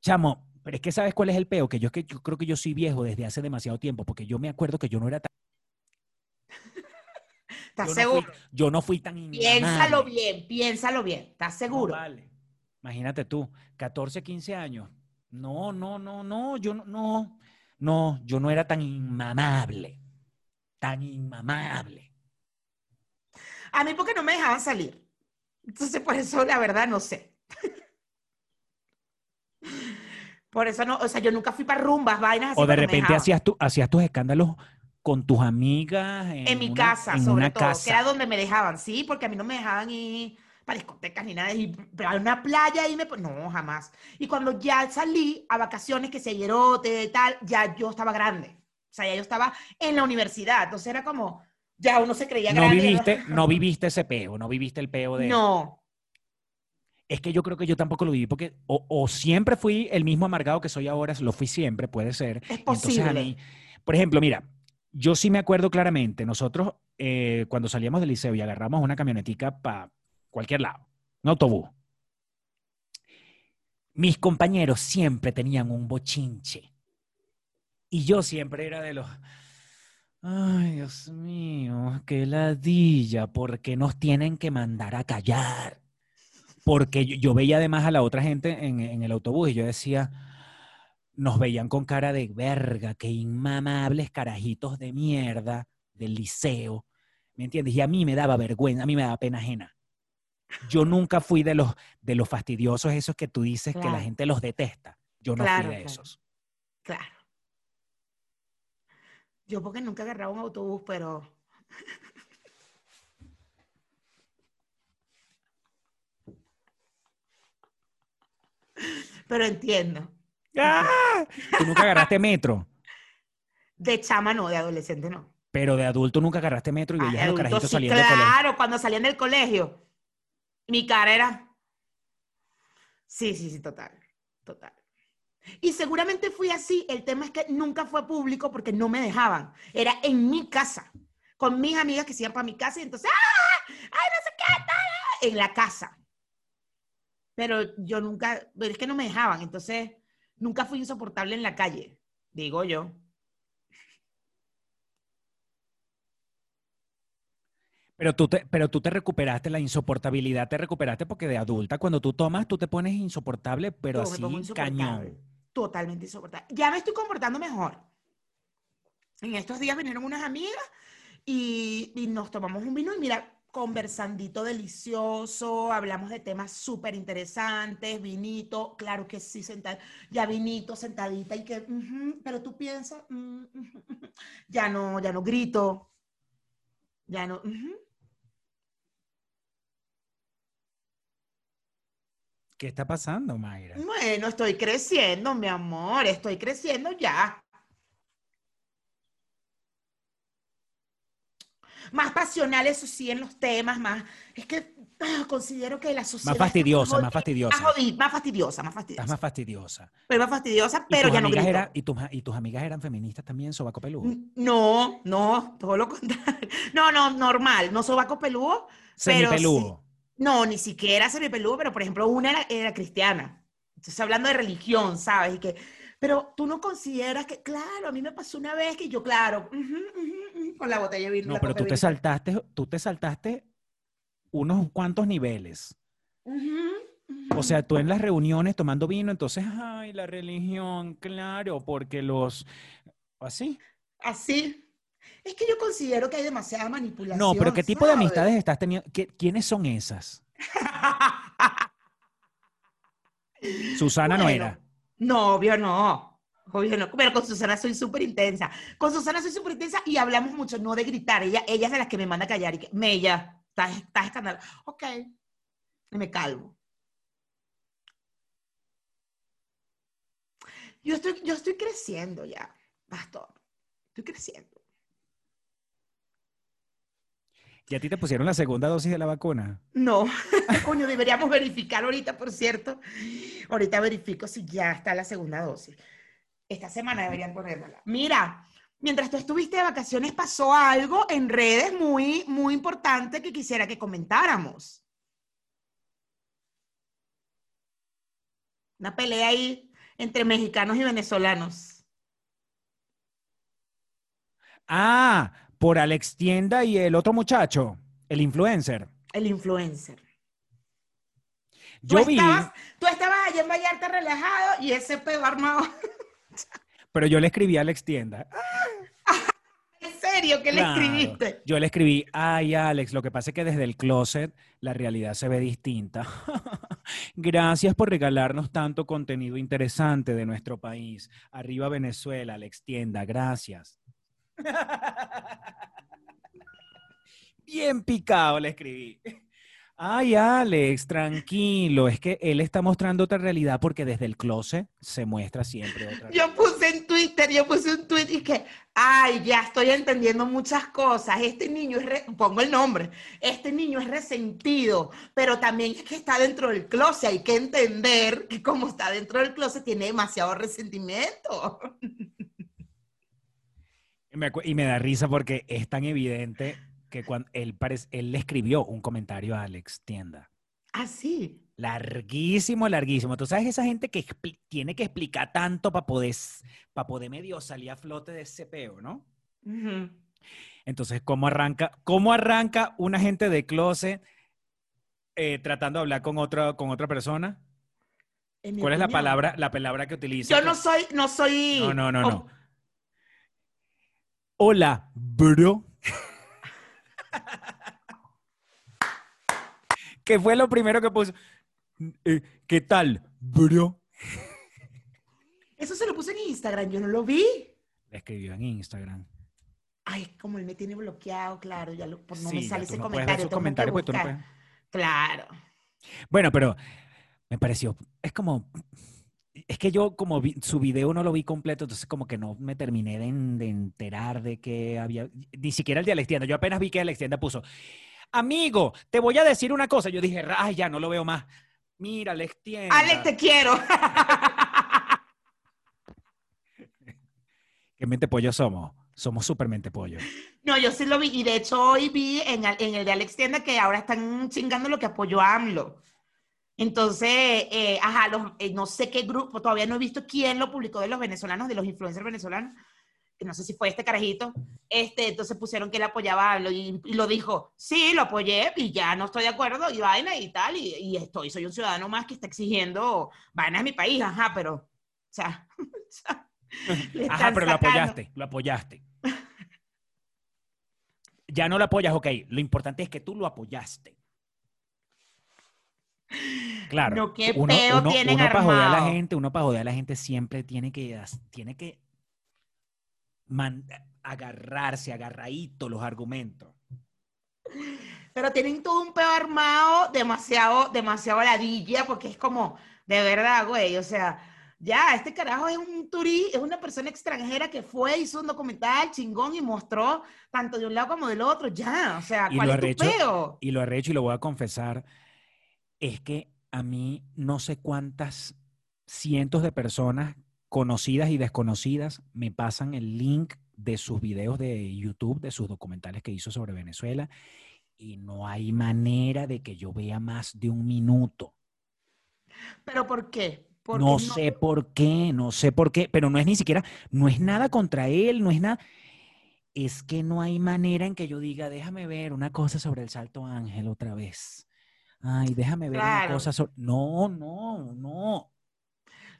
Chamo, pero es que sabes cuál es el peo, que yo, que yo creo que yo soy viejo desde hace demasiado tiempo, porque yo me acuerdo que yo no era tan... ¿Estás Yo no, fui, yo no fui tan... Piénsalo bien, piénsalo bien, ¿estás No seguro? vale. Imagínate tú, 14, 15 años. No, no, no, no, yo no, no, no, yo no era tan inmamable, tan inmamable. A mí porque no me dejaban salir. Entonces, por eso, la verdad, no sé. Por eso no, o sea, yo nunca fui para rumbas, vainas así. O de repente hacías, tu- hacías tus escándalos con tus amigas en, En mi una- casa, en sobre una todo, casa. que era donde me dejaban, sí, porque a mí no me dejaban ir para discotecas ni nada, y pero a una playa y me... No, jamás. Y cuando ya salí a vacaciones, que se hierote tal, ya yo estaba grande. O sea, ya yo estaba en la universidad, entonces era como, ya uno se creía No grande. y viviste, no viviste ese peo, no viviste el peo de... No, Es que yo creo que yo tampoco lo viví porque o, o siempre fui el mismo amargado que soy ahora, lo fui siempre, puede ser. es Y entonces a posible. mí, por ejemplo, mira, yo sí me acuerdo claramente, nosotros eh, cuando salíamos del liceo y agarramos una camionetica para cualquier lado, un autobús, mis compañeros siempre tenían un bochinche. Y yo siempre era de los, ay, Dios mío, qué ladilla, porque nos tienen que mandar a callar. Porque yo, veía además a la otra gente en, en el autobús y yo decía, nos veían con cara de verga, qué inmamables carajitos de mierda del liceo, ¿me entiendes? Y a mí me daba vergüenza, a mí me daba pena ajena. Yo nunca fui de los, de los fastidiosos esos que tú dices que la gente los detesta. Yo no Claro, fui de claro. esos. Claro. Yo porque nunca agarraba un autobús, pero... Pero entiendo. ¡Ah! Tú nunca agarraste metro, De chama no, de adolescente no. pero de adulto nunca agarraste metro y Ah, veías a los carajitos sí, saliendo del colegio. claro, cuando salían del colegio. Mi cara era... Sí, sí, sí, total. Total. Y seguramente fui así. El tema es que nunca fue público porque no me dejaban. Era en mi casa. Con mis amigas que se iban para mi casa y entonces, ¡ah! ¡Ay, no sé qué! tal! En la casa. Pero yo nunca, pero es que no me dejaban. Entonces, nunca fui insoportable en la calle, digo yo. Pero tú, te, pero tú te recuperaste, la insoportabilidad te recuperaste porque de adulta, cuando tú tomas, tú te pones insoportable, pero así insoportable, cañón. Totalmente insoportable. Ya me estoy comportando mejor. En estos días vinieron unas amigas y, y nos tomamos un vino y mira, conversandito delicioso, hablamos de temas súper interesantes, vinito, claro que sí, sentad, ya vinito, sentadita y que, pero tú piensas, mm, ya no, ya no grito, ya no. ¿Qué está pasando, Mayra? Bueno, estoy creciendo, mi amor, estoy creciendo ya. Más pasional, eso sí, en los temas, más, es que ah, considero que la sociedad... Más fastidiosa, más fastidiosa. Más, jodida, más fastidiosa, más Estás fastidiosa. más fastidiosa. Pero más fastidiosa, ¿Y pero ya no grito. era- y, tus, y tus amigas eran feministas también, sobaco peludo? No, no, todo lo contrario. No, no, normal, no sobaco peludo, Semipeludo. No, ni siquiera semipeludo, pero por ejemplo, una era, era cristiana. Entonces, hablando de religión, ¿sabes? Y que, pero tú no consideras que, claro, a mí me pasó una vez que yo, claro, con la botella de vino. No, pero tú te saltaste, tú te saltaste unos cuantos niveles. O sea, tú en las reuniones tomando vino, entonces, ay, la religión, claro, porque los... Así. Así. Es que yo considero que hay demasiada manipulación. No, pero ¿qué tipo de amistades estás teniendo? ¿Qué- ¿Quiénes son esas? Susana no Bueno, era. No, obvio no. Obvio no. Pero con Susana soy súper intensa. Con Susana soy súper intensa y hablamos mucho, no de gritar. Ella, ella es de las que me manda a callar y que, Mella, estás, estás escandal. Ok. Me calmo. Yo estoy, yo estoy creciendo ya, pastor. Estoy creciendo. ¿Y a ti te pusieron la segunda dosis de la vacuna? No, coño, deberíamos verificar ahorita, por cierto. Ahorita verifico si ya está la segunda dosis. Esta semana deberían ponérmela. Mira, mientras tú estuviste de vacaciones pasó algo en redes muy, muy importante que quisiera que comentáramos. Una pelea ahí entre mexicanos y venezolanos. Ah, por Alex Tienda y el otro muchacho, el influencer. El influencer. Yo tú, vi, estabas, tú estabas allá en Vallarta relajado y ese pedo armado. pero yo le escribí a Alex Tienda. ¿En serio? ¿Qué le escribiste? Yo le escribí, ay Alex, lo que pasa es que desde el closet la realidad se ve distinta. Gracias por regalarnos tanto contenido interesante de nuestro país. Arriba Venezuela, Alex Tienda, gracias. Bien picado le escribí. Ay, Alex, tranquilo, es que él está mostrando otra realidad porque desde el closet se muestra siempre otra Yo puse en Twitter, yo puse un tweet y que, ay, ya estoy entendiendo muchas cosas. Este niño es, re- pongo el nombre, este niño es resentido, pero también es que está dentro del closet. Hay que entender que como está dentro del closet tiene demasiado resentimiento. Y me, acu- y me da risa porque es tan evidente que cuando él, le escribió un comentario a Alex Tienda. Así. Larguísimo, larguísimo. Tú sabes esa gente que tiene que explicar tanto para poder, para poder medio salir a flote de ese peo, ¿no? Entonces, ¿cómo arranca, cómo arranca una gente de closet eh, tratando de hablar con otra, con otra persona? ¿Cuál es la palabra, la palabra que utiliza? Yo no soy, no soy. No, no, no, no. Hola, bro. ¿Qué fue lo primero que puso? Eh, ¿Qué tal, bro? Eso se lo puse en Instagram, yo no lo vi. Le escribió en Instagram. Ay, como él me tiene bloqueado, claro, ya lo, por no Sí, me sale ese no comentario. porque tú no puedes- Claro. Bueno, pero me pareció, es como, es que yo como vi- su video no lo vi completo, entonces como que no me terminé de, en- de enterar de que había, ni siquiera el de Alex Tienda, yo apenas vi que Alex Tienda puso, amigo, te voy a decir una cosa, yo dije, ay, ya no lo veo más. Mira, Alex Tienda. Alex, te quiero. ¿Qué mente pollo somos? Somos super mente pollo. No, yo sí lo vi. Y de hecho hoy vi en, el- en el de Alex Tienda que ahora están chingando lo que apoyó a AMLO. Entonces, eh, ajá, los- eh, no sé qué grupo, todavía no he visto quién lo publicó de los venezolanos, de los influencers venezolanos. que No sé si fue este carajito. Este, entonces pusieron que él apoyaba a AMLO y, y lo dijo, sí, lo apoyé y ya no estoy de acuerdo y vaina y tal. Y, y estoy, soy un ciudadano más que está exigiendo vainas en mi país, ajá, pero, o sea, o sea, Ajá, pero lo apoyaste, lo apoyaste. Ya no lo apoyas, ok. Lo importante es que tú lo apoyaste. Claro. Qué uno, peo uno, tienen uno para joder a la gente, uno para joder a la gente siempre tiene que, tiene que man- agarrarse, agarradito los argumentos. Pero tienen todo un pedo armado demasiado, demasiado ladilla, porque es como, de verdad, güey, o sea, Ya, este carajo es un turí, es una persona extranjera que fue, hizo un documental chingón y mostró tanto de un lado como del otro. Ya, o sea, Y ¿cuál lo es tu arrecho- peo? y lo arrecho y lo voy a confesar, es que a mí no sé cuántas cientos de personas conocidas y desconocidas me pasan el link de sus videos de YouTube, de sus documentales que hizo sobre Venezuela, y no hay manera de que yo vea más de un minuto. ¿Pero por qué? Porque No sé por qué, no sé por qué, pero no es ni siquiera, no es nada contra él, no es nada. Es que no hay manera en que yo diga, déjame ver una cosa sobre el Salto Ángel otra vez. Ay, déjame ver una Claro. cosa sobre... No, no, no.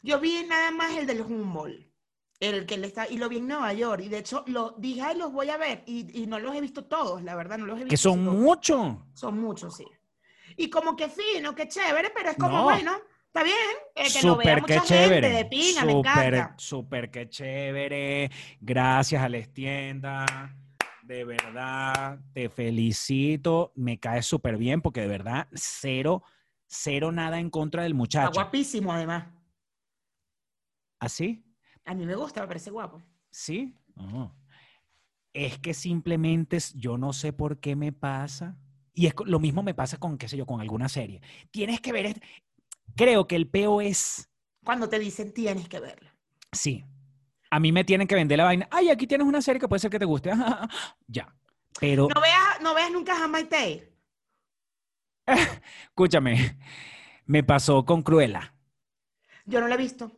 Yo vi nada más el del Humboldt, el que le está, y lo vi en Nueva York, y de hecho lo dije, "Ay, los voy a ver, y, y no los he visto todos, la verdad, no los he visto. Que son muchos. Son muchos, sí. Y como que fino, que chévere, pero es como, No. bueno, está bien, eh, que lo vea que mucha chévere. gente de pinga, me Súper, encanta. súper que chévere. Gracias a la tienda. De verdad, te felicito. Me caes súper bien porque de verdad, cero, cero nada en contra del Está muchacho. guapísimo, además. ¿Así? A mí me gusta, me parece guapo. ¿Sí? Oh. Es que simplemente yo no sé por qué me pasa. Y es lo mismo me pasa con, qué sé yo, con alguna serie. Tienes que ver. est- Creo que el peo es. Cuando te dicen tienes que verlo. Sí. A mí me tienen que vender la vaina. Ay, aquí tienes una serie que puede ser que te guste. ya. Pero, No veas, no veas nunca Handmaid's Tale. escúchame, me pasó con Cruella. Yo no lo he visto.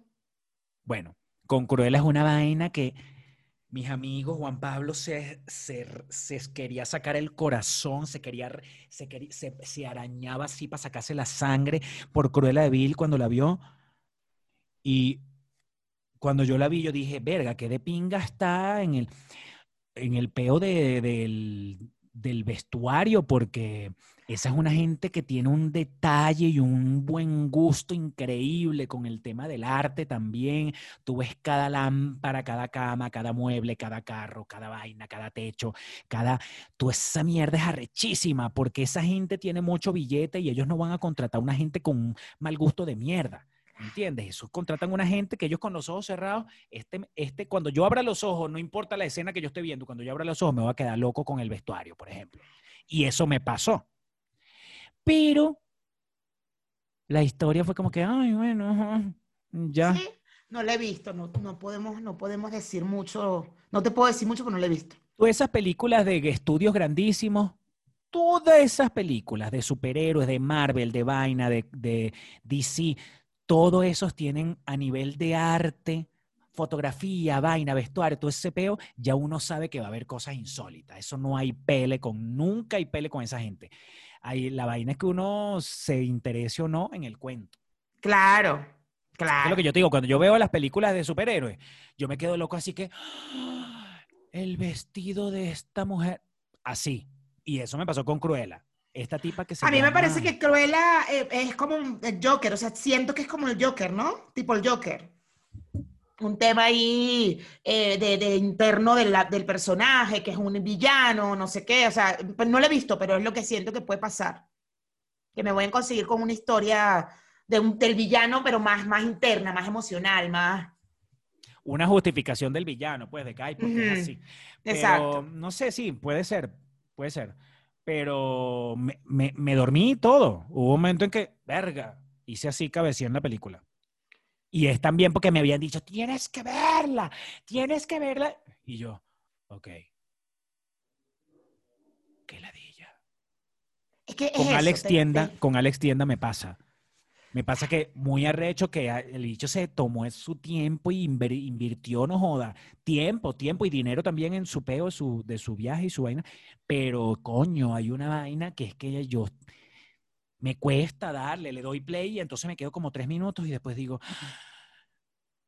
Bueno, con Cruella es una vaina que mis amigos, Juan Pablo se, se, se quería sacar el corazón, se quería, se, quería- se, se arañaba así para sacarse la sangre por Cruella de Vil cuando la vio. Y cuando yo la vi, yo dije, verga, qué de pinga está en el, en el peo de- del, del vestuario, porque esa es una gente que tiene un detalle y un buen gusto increíble con el tema del arte también. Tú ves cada lámpara, cada cama, cada mueble, cada carro, cada vaina, cada techo, cada... Tú esa mierda es arrechísima porque esa gente tiene mucho billete y ellos no van a contratar a una gente con un mal gusto de mierda. ¿Entiendes? Eso contratan una gente que ellos con los ojos cerrados, este, este, cuando yo abra los ojos, no importa la escena que yo esté viendo, cuando yo abra los ojos me voy a quedar loco con el vestuario, por ejemplo. Y eso me pasó. Pero la historia fue como que, ay, bueno, ya. Sí, no lo he visto. No, no, podemos, no podemos decir mucho. No te puedo decir mucho porque no lo he visto. Todas esas películas de estudios grandísimos, todas esas películas de superhéroes, de Marvel, de vaina, de, de DC, todos esos tienen a nivel de arte, fotografía, vaina, vestuario, todo ese peo, ya uno sabe que va a haber cosas insólitas. Eso no hay pele con, nunca hay pele con esa gente. Ahí, la vaina es que uno se interese o no en el cuento. Claro, Es claro. lo que yo te digo, cuando yo veo las películas de superhéroes, yo me quedo loco así que ¡ah! el vestido de esta mujer, así. Y eso me pasó con Cruella. Esta tipa que se A mí me parece que Cruella eh, es como un- el Joker, o sea, siento que es como el Joker, ¿no? Tipo el Joker. Un tema ahí eh, de, de interno de la- del personaje, que es un villano, no sé qué, o sea, pues no lo he visto, pero es lo que siento que puede pasar. Que me voy a conseguir con una historia de un- del villano, pero más, más interna, más emocional, más... una justificación del villano, pues, de Kai, porque es Ujú, así. Pero, Exacto. no sé, sí, puede ser, puede ser. Pero me, me, me dormí y todo. Hubo un momento en que, verga, hice así, cabecía en la película. Y es también porque me habían dicho, tienes que verla, tienes que verla. Y yo, ok. Qué ladilla. Es que es Con eso, Alex te- Tienda, te- con Alex Tienda me pasa. Me pasa que muy arrecho que el bicho se tomó su tiempo y invirtió, no joda, tiempo, tiempo y dinero también en su peo, su, de su viaje y su vaina. Pero coño, hay una vaina que es que yo me cuesta darle, le doy play y entonces me quedo como tres minutos y después digo,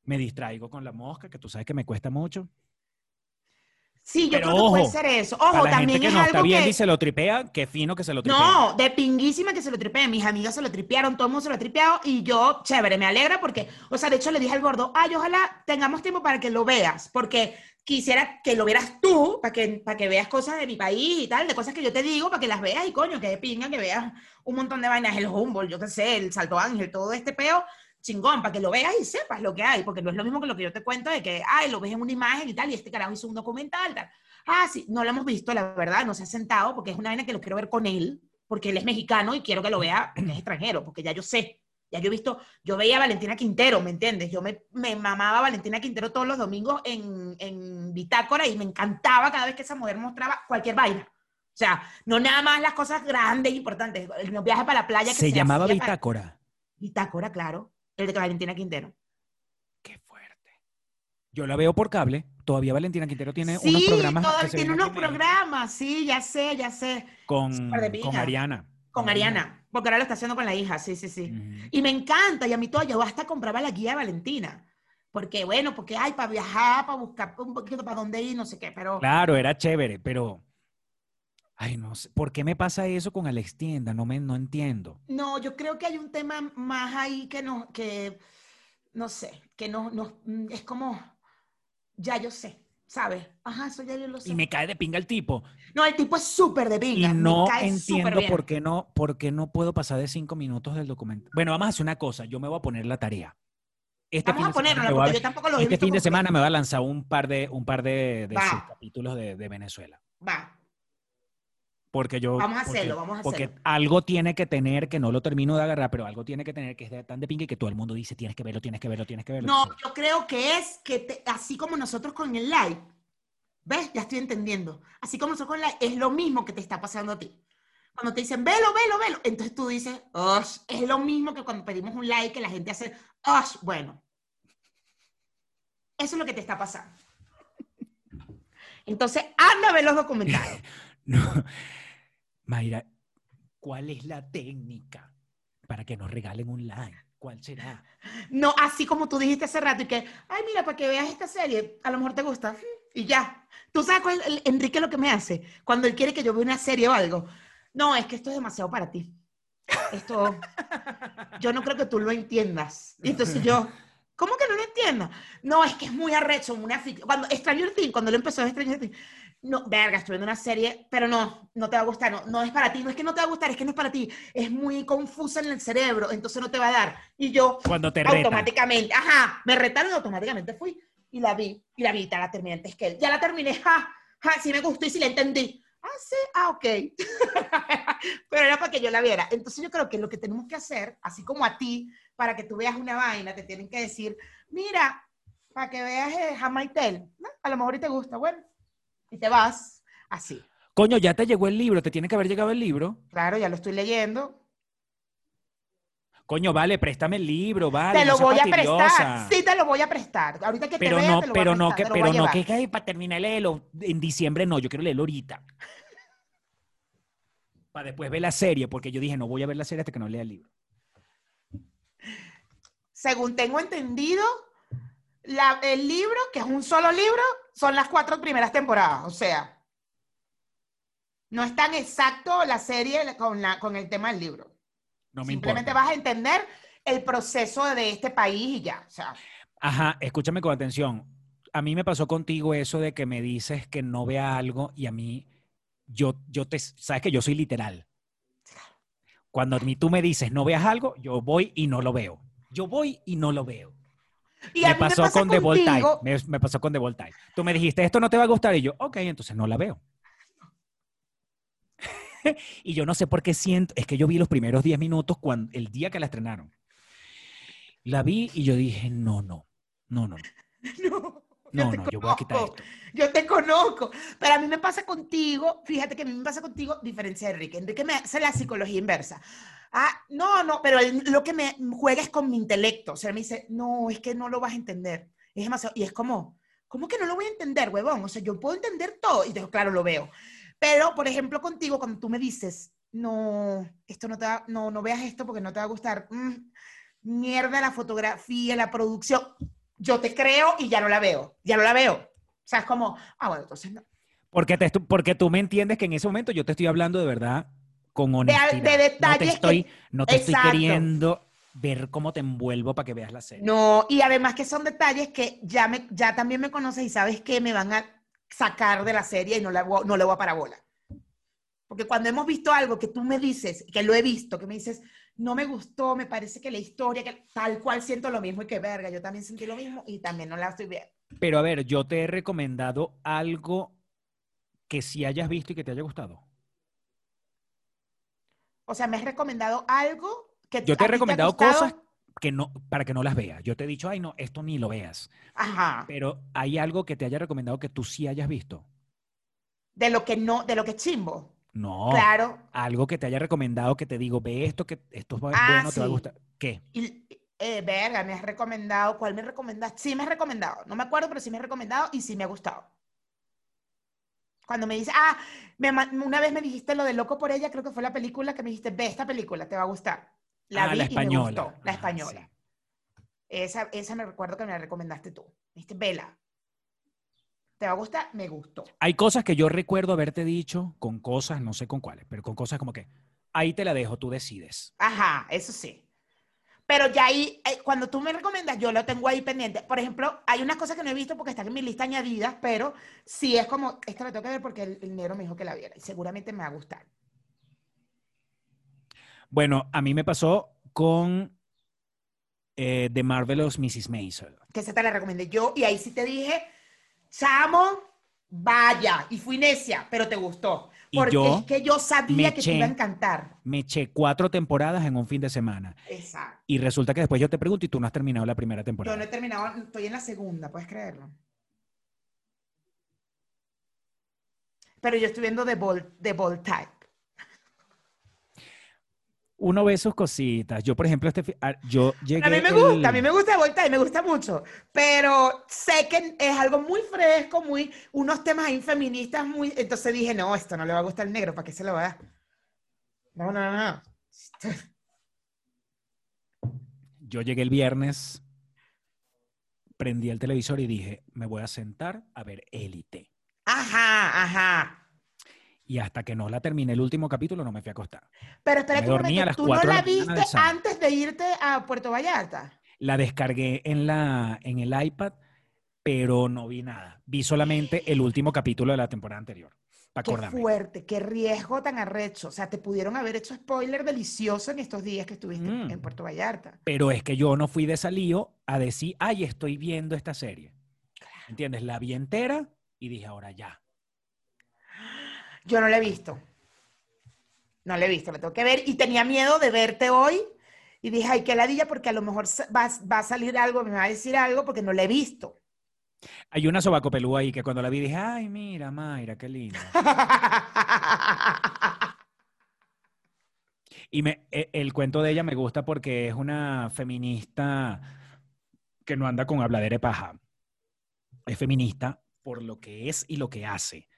me distraigo con la mosca, que tú sabes que me cuesta mucho. Sí, yo Pero creo que puede ser eso. Para Ojo, la también gente que es no está algo viendo que... y se lo tripea, qué fino que se lo tripea. No, de pinguísima que se lo tripeen. Mis amigas se lo tripearon, todo el mundo se lo ha tripeado y yo, chévere, me alegra porque, o sea, de hecho le dije al gordo, ay, ojalá tengamos tiempo para que lo veas, porque quisiera que lo vieras tú, para que, para que veas cosas de mi país y tal, de cosas que yo te digo, para que las veas y coño, que de pinga, que veas un montón de vainas, el Humboldt, yo qué sé, el Salto Ángel, todo este peo, chingón, para que lo veas y sepas lo que hay, porque no es lo mismo que lo que yo te cuento de que, ay, lo ves en una imagen y tal, y este carajo hizo un documental, tal. Ah, sí, no lo hemos visto, la verdad, no se ha sentado, porque es una vaina que lo quiero ver con él, porque él es mexicano y quiero que lo vea porque es extranjero, porque ya yo sé, ya yo he visto, yo veía a Valentina Quintero, ¿me entiendes? Yo me, me mamaba a Valentina Quintero todos los domingos en, en Bitácora y me encantaba cada vez que esa mujer mostraba cualquier vaina. O sea, no nada más las cosas grandes importantes, el viaje para la playa que Se llamaba hacía para- Bitácora. Bitácora, claro, el de Valentina Quintero. Qué fuerte. Yo la veo por cable. Todavía Valentina Quintero tiene sí, unos programas se tiene unos programas, sí, ya sé, ya sé, con, con. Ariana. con Ariana, porque ahora lo está haciendo con la hija, sí, sí, sí. Y me encanta, y a mí todo, yo hasta compraba la guía de Valentina. Porque, bueno, porque hay para viajar, para buscar un poquito para dónde ir, no sé qué, pero Claro, era chévere, pero. Ay, no sé. ¿Por qué me pasa eso con Alex Tienda? No, me, no entiendo. no, yo creo que hay un tema más ahí que no, que, no sé, que no, no, mm, es como, ya yo sé, ¿sabes? Ajá, eso ya yo lo sé. Y me cae de pinga el tipo. No, el tipo es súper de Y pinga, me no cae entiendo por qué no, por qué no puedo pasar de cinco minutos del documento. Bueno, vamos a hacer una cosa. Yo me voy a poner la tarea. Este Vamos fin a de semana ponerlo, porque yo tampoco lo este fin de semana me va a lanzar un par de, un par de, de Va. sus capítulos de, de Venezuela. Va, Porque yo. Vamos a porque- hacerlo, vamos a Porque hacerlo. algo tiene que tener, que no lo termino de agarrar, pero algo tiene que tener que es de- tan de pinga y que todo el mundo dice tienes que verlo, tienes que verlo, tienes que verlo. No, yo creo que es que te- así como nosotros con el live, ¿ves? Ya estoy entendiendo. Así como nosotros con el live, es lo mismo que te está pasando a ti. Cuando te dicen, velo, velo, velo, entonces tú dices, "Osh", es lo mismo que cuando pedimos un like, que la gente hace, "Osh", bueno. Eso es lo que te está pasando. Entonces, anda a ver los documentales. No. Mayra, ¿cuál es la técnica para que nos regalen un like? ¿Cuál será? No, así como tú dijiste hace rato y que, ay, mira, para que veas esta serie, a lo mejor te gusta. Y ya. ¿Tú sabes cuál, el- Enrique lo que me hace? Cuando él quiere que yo vea una serie o algo. No, es que esto es demasiado para ti. Esto, yo no creo que tú lo entiendas. Y entonces yo, ¿cómo que no lo entiendas? No, es que es muy arrecho, una fic- Cuando Stranger Things, cuando él empezó Stranger Things, no, verga, estoy viendo una serie, pero no, no te va a gustar, no, no es para ti, no es que no te va a gustar, es que no es para ti, es muy confusa en el cerebro, entonces no te va a dar. Y yo, Cuando te reta. automáticamente, ajá, me retaron y automáticamente fui y la vi, y la vi, la terminé antes que él. Ya la terminé, ja, ja, sí me gustó y sí la entendí. Ah, sí, ah, ok. Pero era para que yo la viera. Entonces yo creo que lo que tenemos que hacer, así como a ti, para que tú veas una vaina, te tienen que decir, mira, para que veas eh, Tale, ¿no? a lo mejor y te gusta, bueno, y te vas así. Coño, ya te llegó el libro, te tiene que haber llegado el libro. Claro, ya lo estoy leyendo. Coño, vale, préstame el libro, vale. te lo voy a prestar. Sí, te lo voy a prestar. Ahorita que Pero te vea, no, te lo voy a pero no, que, te lo voy a pero no, que, que para terminar leerlo en diciembre no, yo quiero leerlo ahorita. Para después ver la serie, porque yo dije, no voy a ver la serie hasta que no lea el libro. según tengo entendido, la- el libro, que es un solo libro, son las cuatro primeras temporadas. O sea, no es tan exacto la serie con, la, con el tema del libro. No me Simplemente importa. vas a entender el proceso de este país y ya. O sea, Ajá, escúchame con atención. A mí me pasó contigo eso de que me dices que no vea algo y a mí, yo, yo te, sabes que yo soy literal. Cuando a mí tú me dices no veas algo, yo voy y no lo veo. Yo voy y no lo veo. Y me pasó me con The Voltaire. contigo, Me, me pasó con The Voltaire. Tú me dijiste, esto no te va a gustar. Y yo, ok, entonces no la veo. y yo no sé por qué siento, es que yo vi los primeros 10 minutos cuando, el día que la estrenaron. La vi y yo dije, no, no, no, no, no, no, yo no, yo voy a quitar esto. Yo te conozco, pero a mí me pasa contigo, fíjate que a mí me pasa contigo, diferencia de Enrique. Enrique me hace la psicología inversa. Ah, no, no, pero lo que me juega es con mi intelecto. O sea, me dice, no, es que no lo vas a entender. Es demasiado, y es como, ¿cómo que no lo voy a entender, huevón? O sea, yo puedo entender todo. Y digo, claro, lo veo. Pero, por ejemplo, contigo, cuando tú me dices, no, esto no te va, no, no veas esto porque no te va a gustar. Mm, mierda la fotografía, la producción. Yo te creo y ya no la veo. Ya no la veo. O sea, es como, ah, bueno, entonces no. Porque, te, porque tú me entiendes que en ese momento yo te estoy hablando de verdad con honestidad. de no te detalles que- no te estoy queriendo ver cómo te envuelvo para que veas la serie. No, y además que son detalles que ya, me, ya también me conoces y sabes que me van a sacar de la serie y no, la, voy- no le voy a parabola. Porque cuando hemos visto algo que tú me dices, que lo he visto, que me dices, no me gustó, me parece que la historia, que tal cual siento lo mismo y que verga, yo también sentí lo mismo y también no la estoy viendo. Pero a ver, yo te he recomendado algo que sí hayas visto y que te haya gustado. O sea, me has recomendado algo que Yo te he recomendado cosas que no, para que no las veas. Yo te he dicho, ay, no, esto ni lo veas. Ajá. Pero hay algo que te haya recomendado que tú sí hayas visto. De lo que no, de lo que es chimbo. No. Claro. Algo que te haya recomendado que te digo, ve esto, que esto es Ah, bueno, te va a gustar. ¿Qué? Y, eh, verga, me has recomendado. ¿Cuál me recomendaste? Sí, me has recomendado. No me acuerdo, pero sí me has recomendado y sí me ha gustado. Cuando me dice, ah, me una vez me dijiste lo de Loco por ella, creo que fue la película que me dijiste, ve esta película, te va a gustar. La Ah, vi la y me española. gustó, la Ajá, española. sí. Esa, esa me recuerdo que me la recomendaste tú. Me dijiste, vela. ¿Te va a gustar? Me gustó. Hay cosas que yo recuerdo haberte dicho con cosas, no sé con cuáles, pero con cosas como que ahí te la dejo, tú decides. Ajá, eso sí. Pero ya ahí, eh, cuando tú me recomiendas, yo lo tengo ahí pendiente. Por ejemplo, hay unas cosas que no he visto porque están en mi lista añadidas, pero sí es como, esta la tengo que ver porque el, el negro me dijo que la viera y seguramente me va a gustar. Bueno, a mí me pasó con eh, The Marvelous Mrs. Maisel. Que esa te la recomendé yo y ahí sí te dije, chamo, vaya. Y fui necia, pero te gustó. Porque yo es que yo sabía que te iba a encantar. Me eché cuatro temporadas en un fin de semana. Exacto. Y resulta que después yo te pregunto y tú no has terminado la primera Yo temporada. no he terminado, estoy en la segunda, ¿puedes creerlo? Pero yo estoy viendo The Bold, The Type. Uno ve sus cositas. Yo, por ejemplo, este, ah, yo llegué. A mí me el- gusta, a mí me gusta Type, me gusta mucho. Pero sé que es algo muy fresco, muy, unos temas ahí feministas muy. Entonces dije, no, esto no le va a gustar al negro, ¿para qué se lo va a dar? No, no, no, no. Yo llegué el viernes, prendí el televisor y dije, me voy a sentar a ver Élite. Ajá, ajá. Y hasta que no la terminé el último capítulo, no me fui a acostar. Pero espérate un momento, ¿tú no la viste antes de irte a Puerto Vallarta? La descargué en, la, en el iPad, pero no vi nada. Vi solamente el último capítulo de la temporada anterior. Para Qué acordarme. fuerte, qué riesgo tan arrecho. O sea, te pudieron haber hecho spoiler delicioso en estos días que estuviste Mm. en Puerto Vallarta. Pero es que yo no fui de salío a decir, ay, estoy viendo esta serie. ¿Entiendes? La vi entera y dije, ahora ya. Yo no la he visto. No la he visto, la tengo que ver. Y tenía miedo de verte hoy. Y dije, ay, qué ladilla, porque a lo mejor va, va a salir algo, me va a decir algo, porque no la he visto. Hay una sobacopelúa ahí que cuando la vi dije, ay, mira, Mayra, qué linda. Y me, e- el cuento de ella me gusta porque es una feminista que no anda con habladera de paja. Es feminista por lo que es y lo que hace.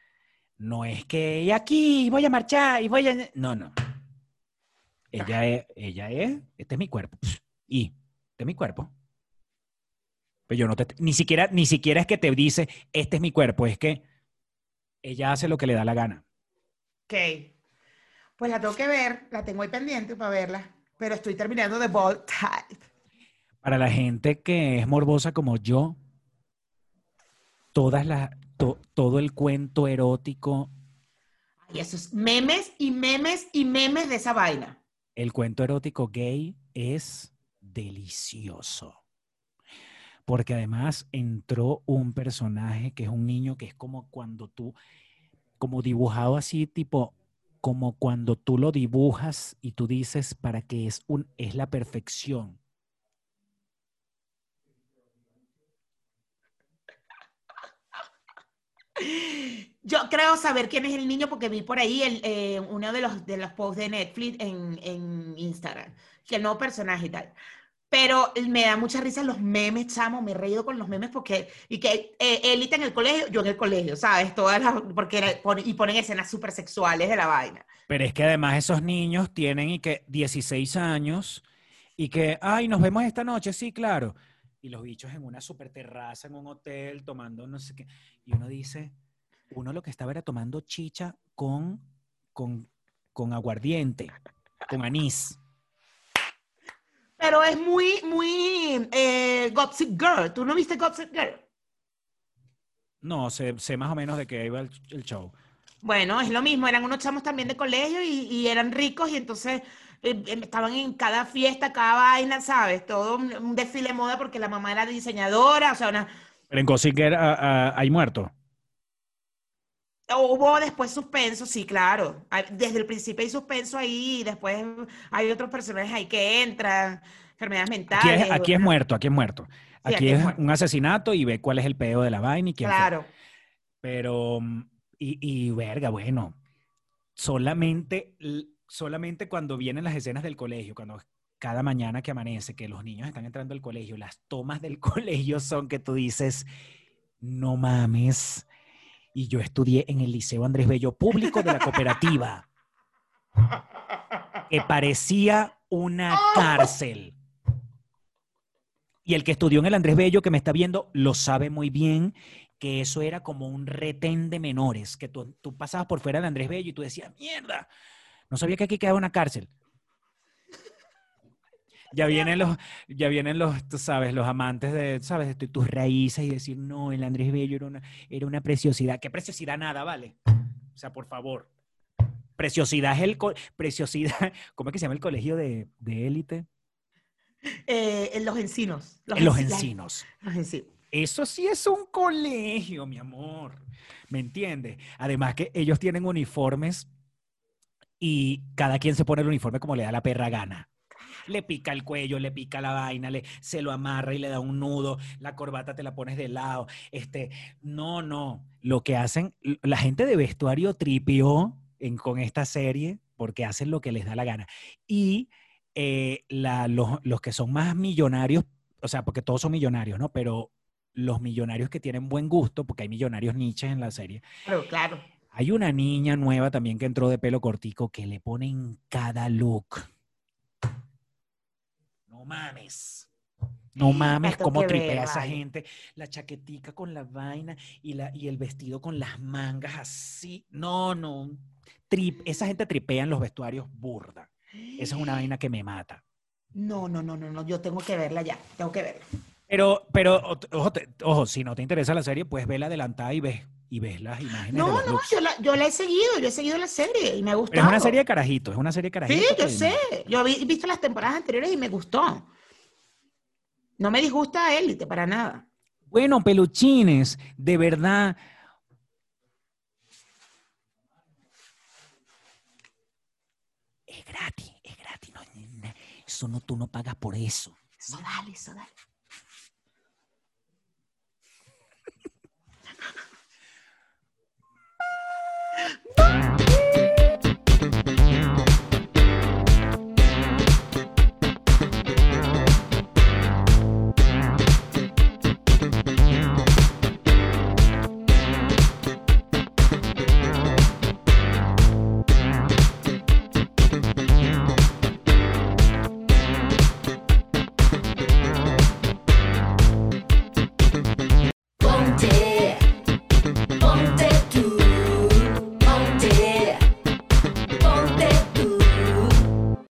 No es que "Y aquí voy a marchar y voy a... No, no. Ella es, ella es, este es mi cuerpo. Y, este es mi cuerpo. Pero yo no te, ni siquiera, ni siquiera es que te dice, este es mi cuerpo, es que ella hace lo que le da la gana. Ok. Pues la tengo que ver, la tengo ahí pendiente para verla. Pero estoy terminando de Bold Type. Para la gente que es morbosa como yo, todas las, to- todo el cuento erótico, Y esos memes y memes y memes de esa vaina. el cuento erótico gay es delicioso. Porque además entró un personaje que es un niño que es como cuando tú, como dibujado así, tipo, como cuando tú lo dibujas y tú dices para que es un, es la perfección. Yo creo saber quién es el niño porque vi por ahí eh, uno de los, de los posts de Netflix en, en Instagram, que el nuevo personaje y tal. Pero me da mucha risa los memes, chamo, me he reído con los memes porque, y que eh, élite en el colegio, yo en el colegio, ¿sabes? Todas las, porque y ponen escenas súper sexuales de la vaina. Pero es que además esos niños tienen y que 16 años y que, ay, nos vemos esta noche, sí, claro. Y los bichos en una super terraza, en un hotel, tomando no sé qué. Y uno dice, uno lo que estaba era tomando chicha con, con, con aguardiente, con anís. Pero es muy, muy eh, Gossip Girl. ¿Tú no viste Gossip Girl? No, sé, sé más o menos de qué iba el, el show. Bueno, es lo mismo, eran unos chamos también de colegio y, y eran ricos y entonces estaban en cada fiesta, cada vaina, ¿sabes? Todo un, un desfile de moda porque la mamá era diseñadora, o sea, una, Pero en ah, hay muertos. Hubo después suspenso, sí, claro. Desde el principio hay suspenso ahí, después hay otros personajes ahí que entran, enfermedades Aquí mentales. es, aquí es muerto, aquí es muerto. Sí, Aquí es es muerto. un asesinato y ve cuál es el peo de la vaina y quién fue. Claro. Pero, mm, y, y verga, bueno, solamente, solamente cuando vienen las escenas del colegio, cuando cada mañana que amanece, que los niños están entrando al colegio, las tomas del colegio son que tú dices, no mames. Y yo estudié en el Liceo Andrés Bello Público de la Cooperativa, que parecía una cárcel. Y el que estudió en el Andrés Bello, que me está viendo, lo sabe muy bien, que eso era como un retén de menores, que tú, tú pasabas por fuera del Andrés Bello y tú decías, mierda, no sabía que aquí quedaba una cárcel. Ya vienen los, ya vienen los, tú sabes, los amantes de, sabes, de tus raíces y decir, no, el Andrés Bello era una, era una preciosidad. ¿Qué preciosidad nada, vale? O sea, por favor. Preciosidad es el, preciosidad, ¿cómo es que se llama el colegio de, de élite? Eh, en los encinos. En los enci- las- encinos. Los encinos. Eso sí es un colegio, mi amor. ¿Me entiendes? Además que ellos tienen uniformes y cada quien se pone el uniforme como le da la perra gana. Le pica el cuello, le pica la vaina, le, se lo amarra y le da un nudo, la corbata te la pones de lado. Este, no, no. Lo que hacen, la gente de vestuario tripió en, con esta serie porque hacen lo que les da la gana. Y eh, la- los, los que son más millonarios, o sea, porque todos son millonarios, ¿no? Pero los millonarios que tienen buen gusto, porque hay millonarios niches en la serie. Claro, claro. Hay una niña nueva también que entró de pelo cortico que le ponen cada look. No mames. No mames cómo tripea esa gente. La chaquetica con la vaina y, la, y el vestido con las mangas así. No, no. Trip, esa gente tripea en los vestuarios burda. Esa es una vaina que me mata. No, no, no, no, no. Yo tengo que verla ya. Tengo que verla. Pero, pero ojo, ojo, si no te interesa la serie, pues vela adelantada y ves, y ves las imágenes de No, los no, looks. yo la, yo la he seguido. Yo he seguido la serie y me ha gustado. Pero es una serie de carajitos, es una serie de carajitos. Sí, yo sé. Yo he visto las temporadas anteriores y me gustó. No me disgusta Élite para nada. Bueno, peluchines, de verdad. Es gratis, es gratis. No, eso no, tú no pagas por eso. Eso dale, eso dale. Bye.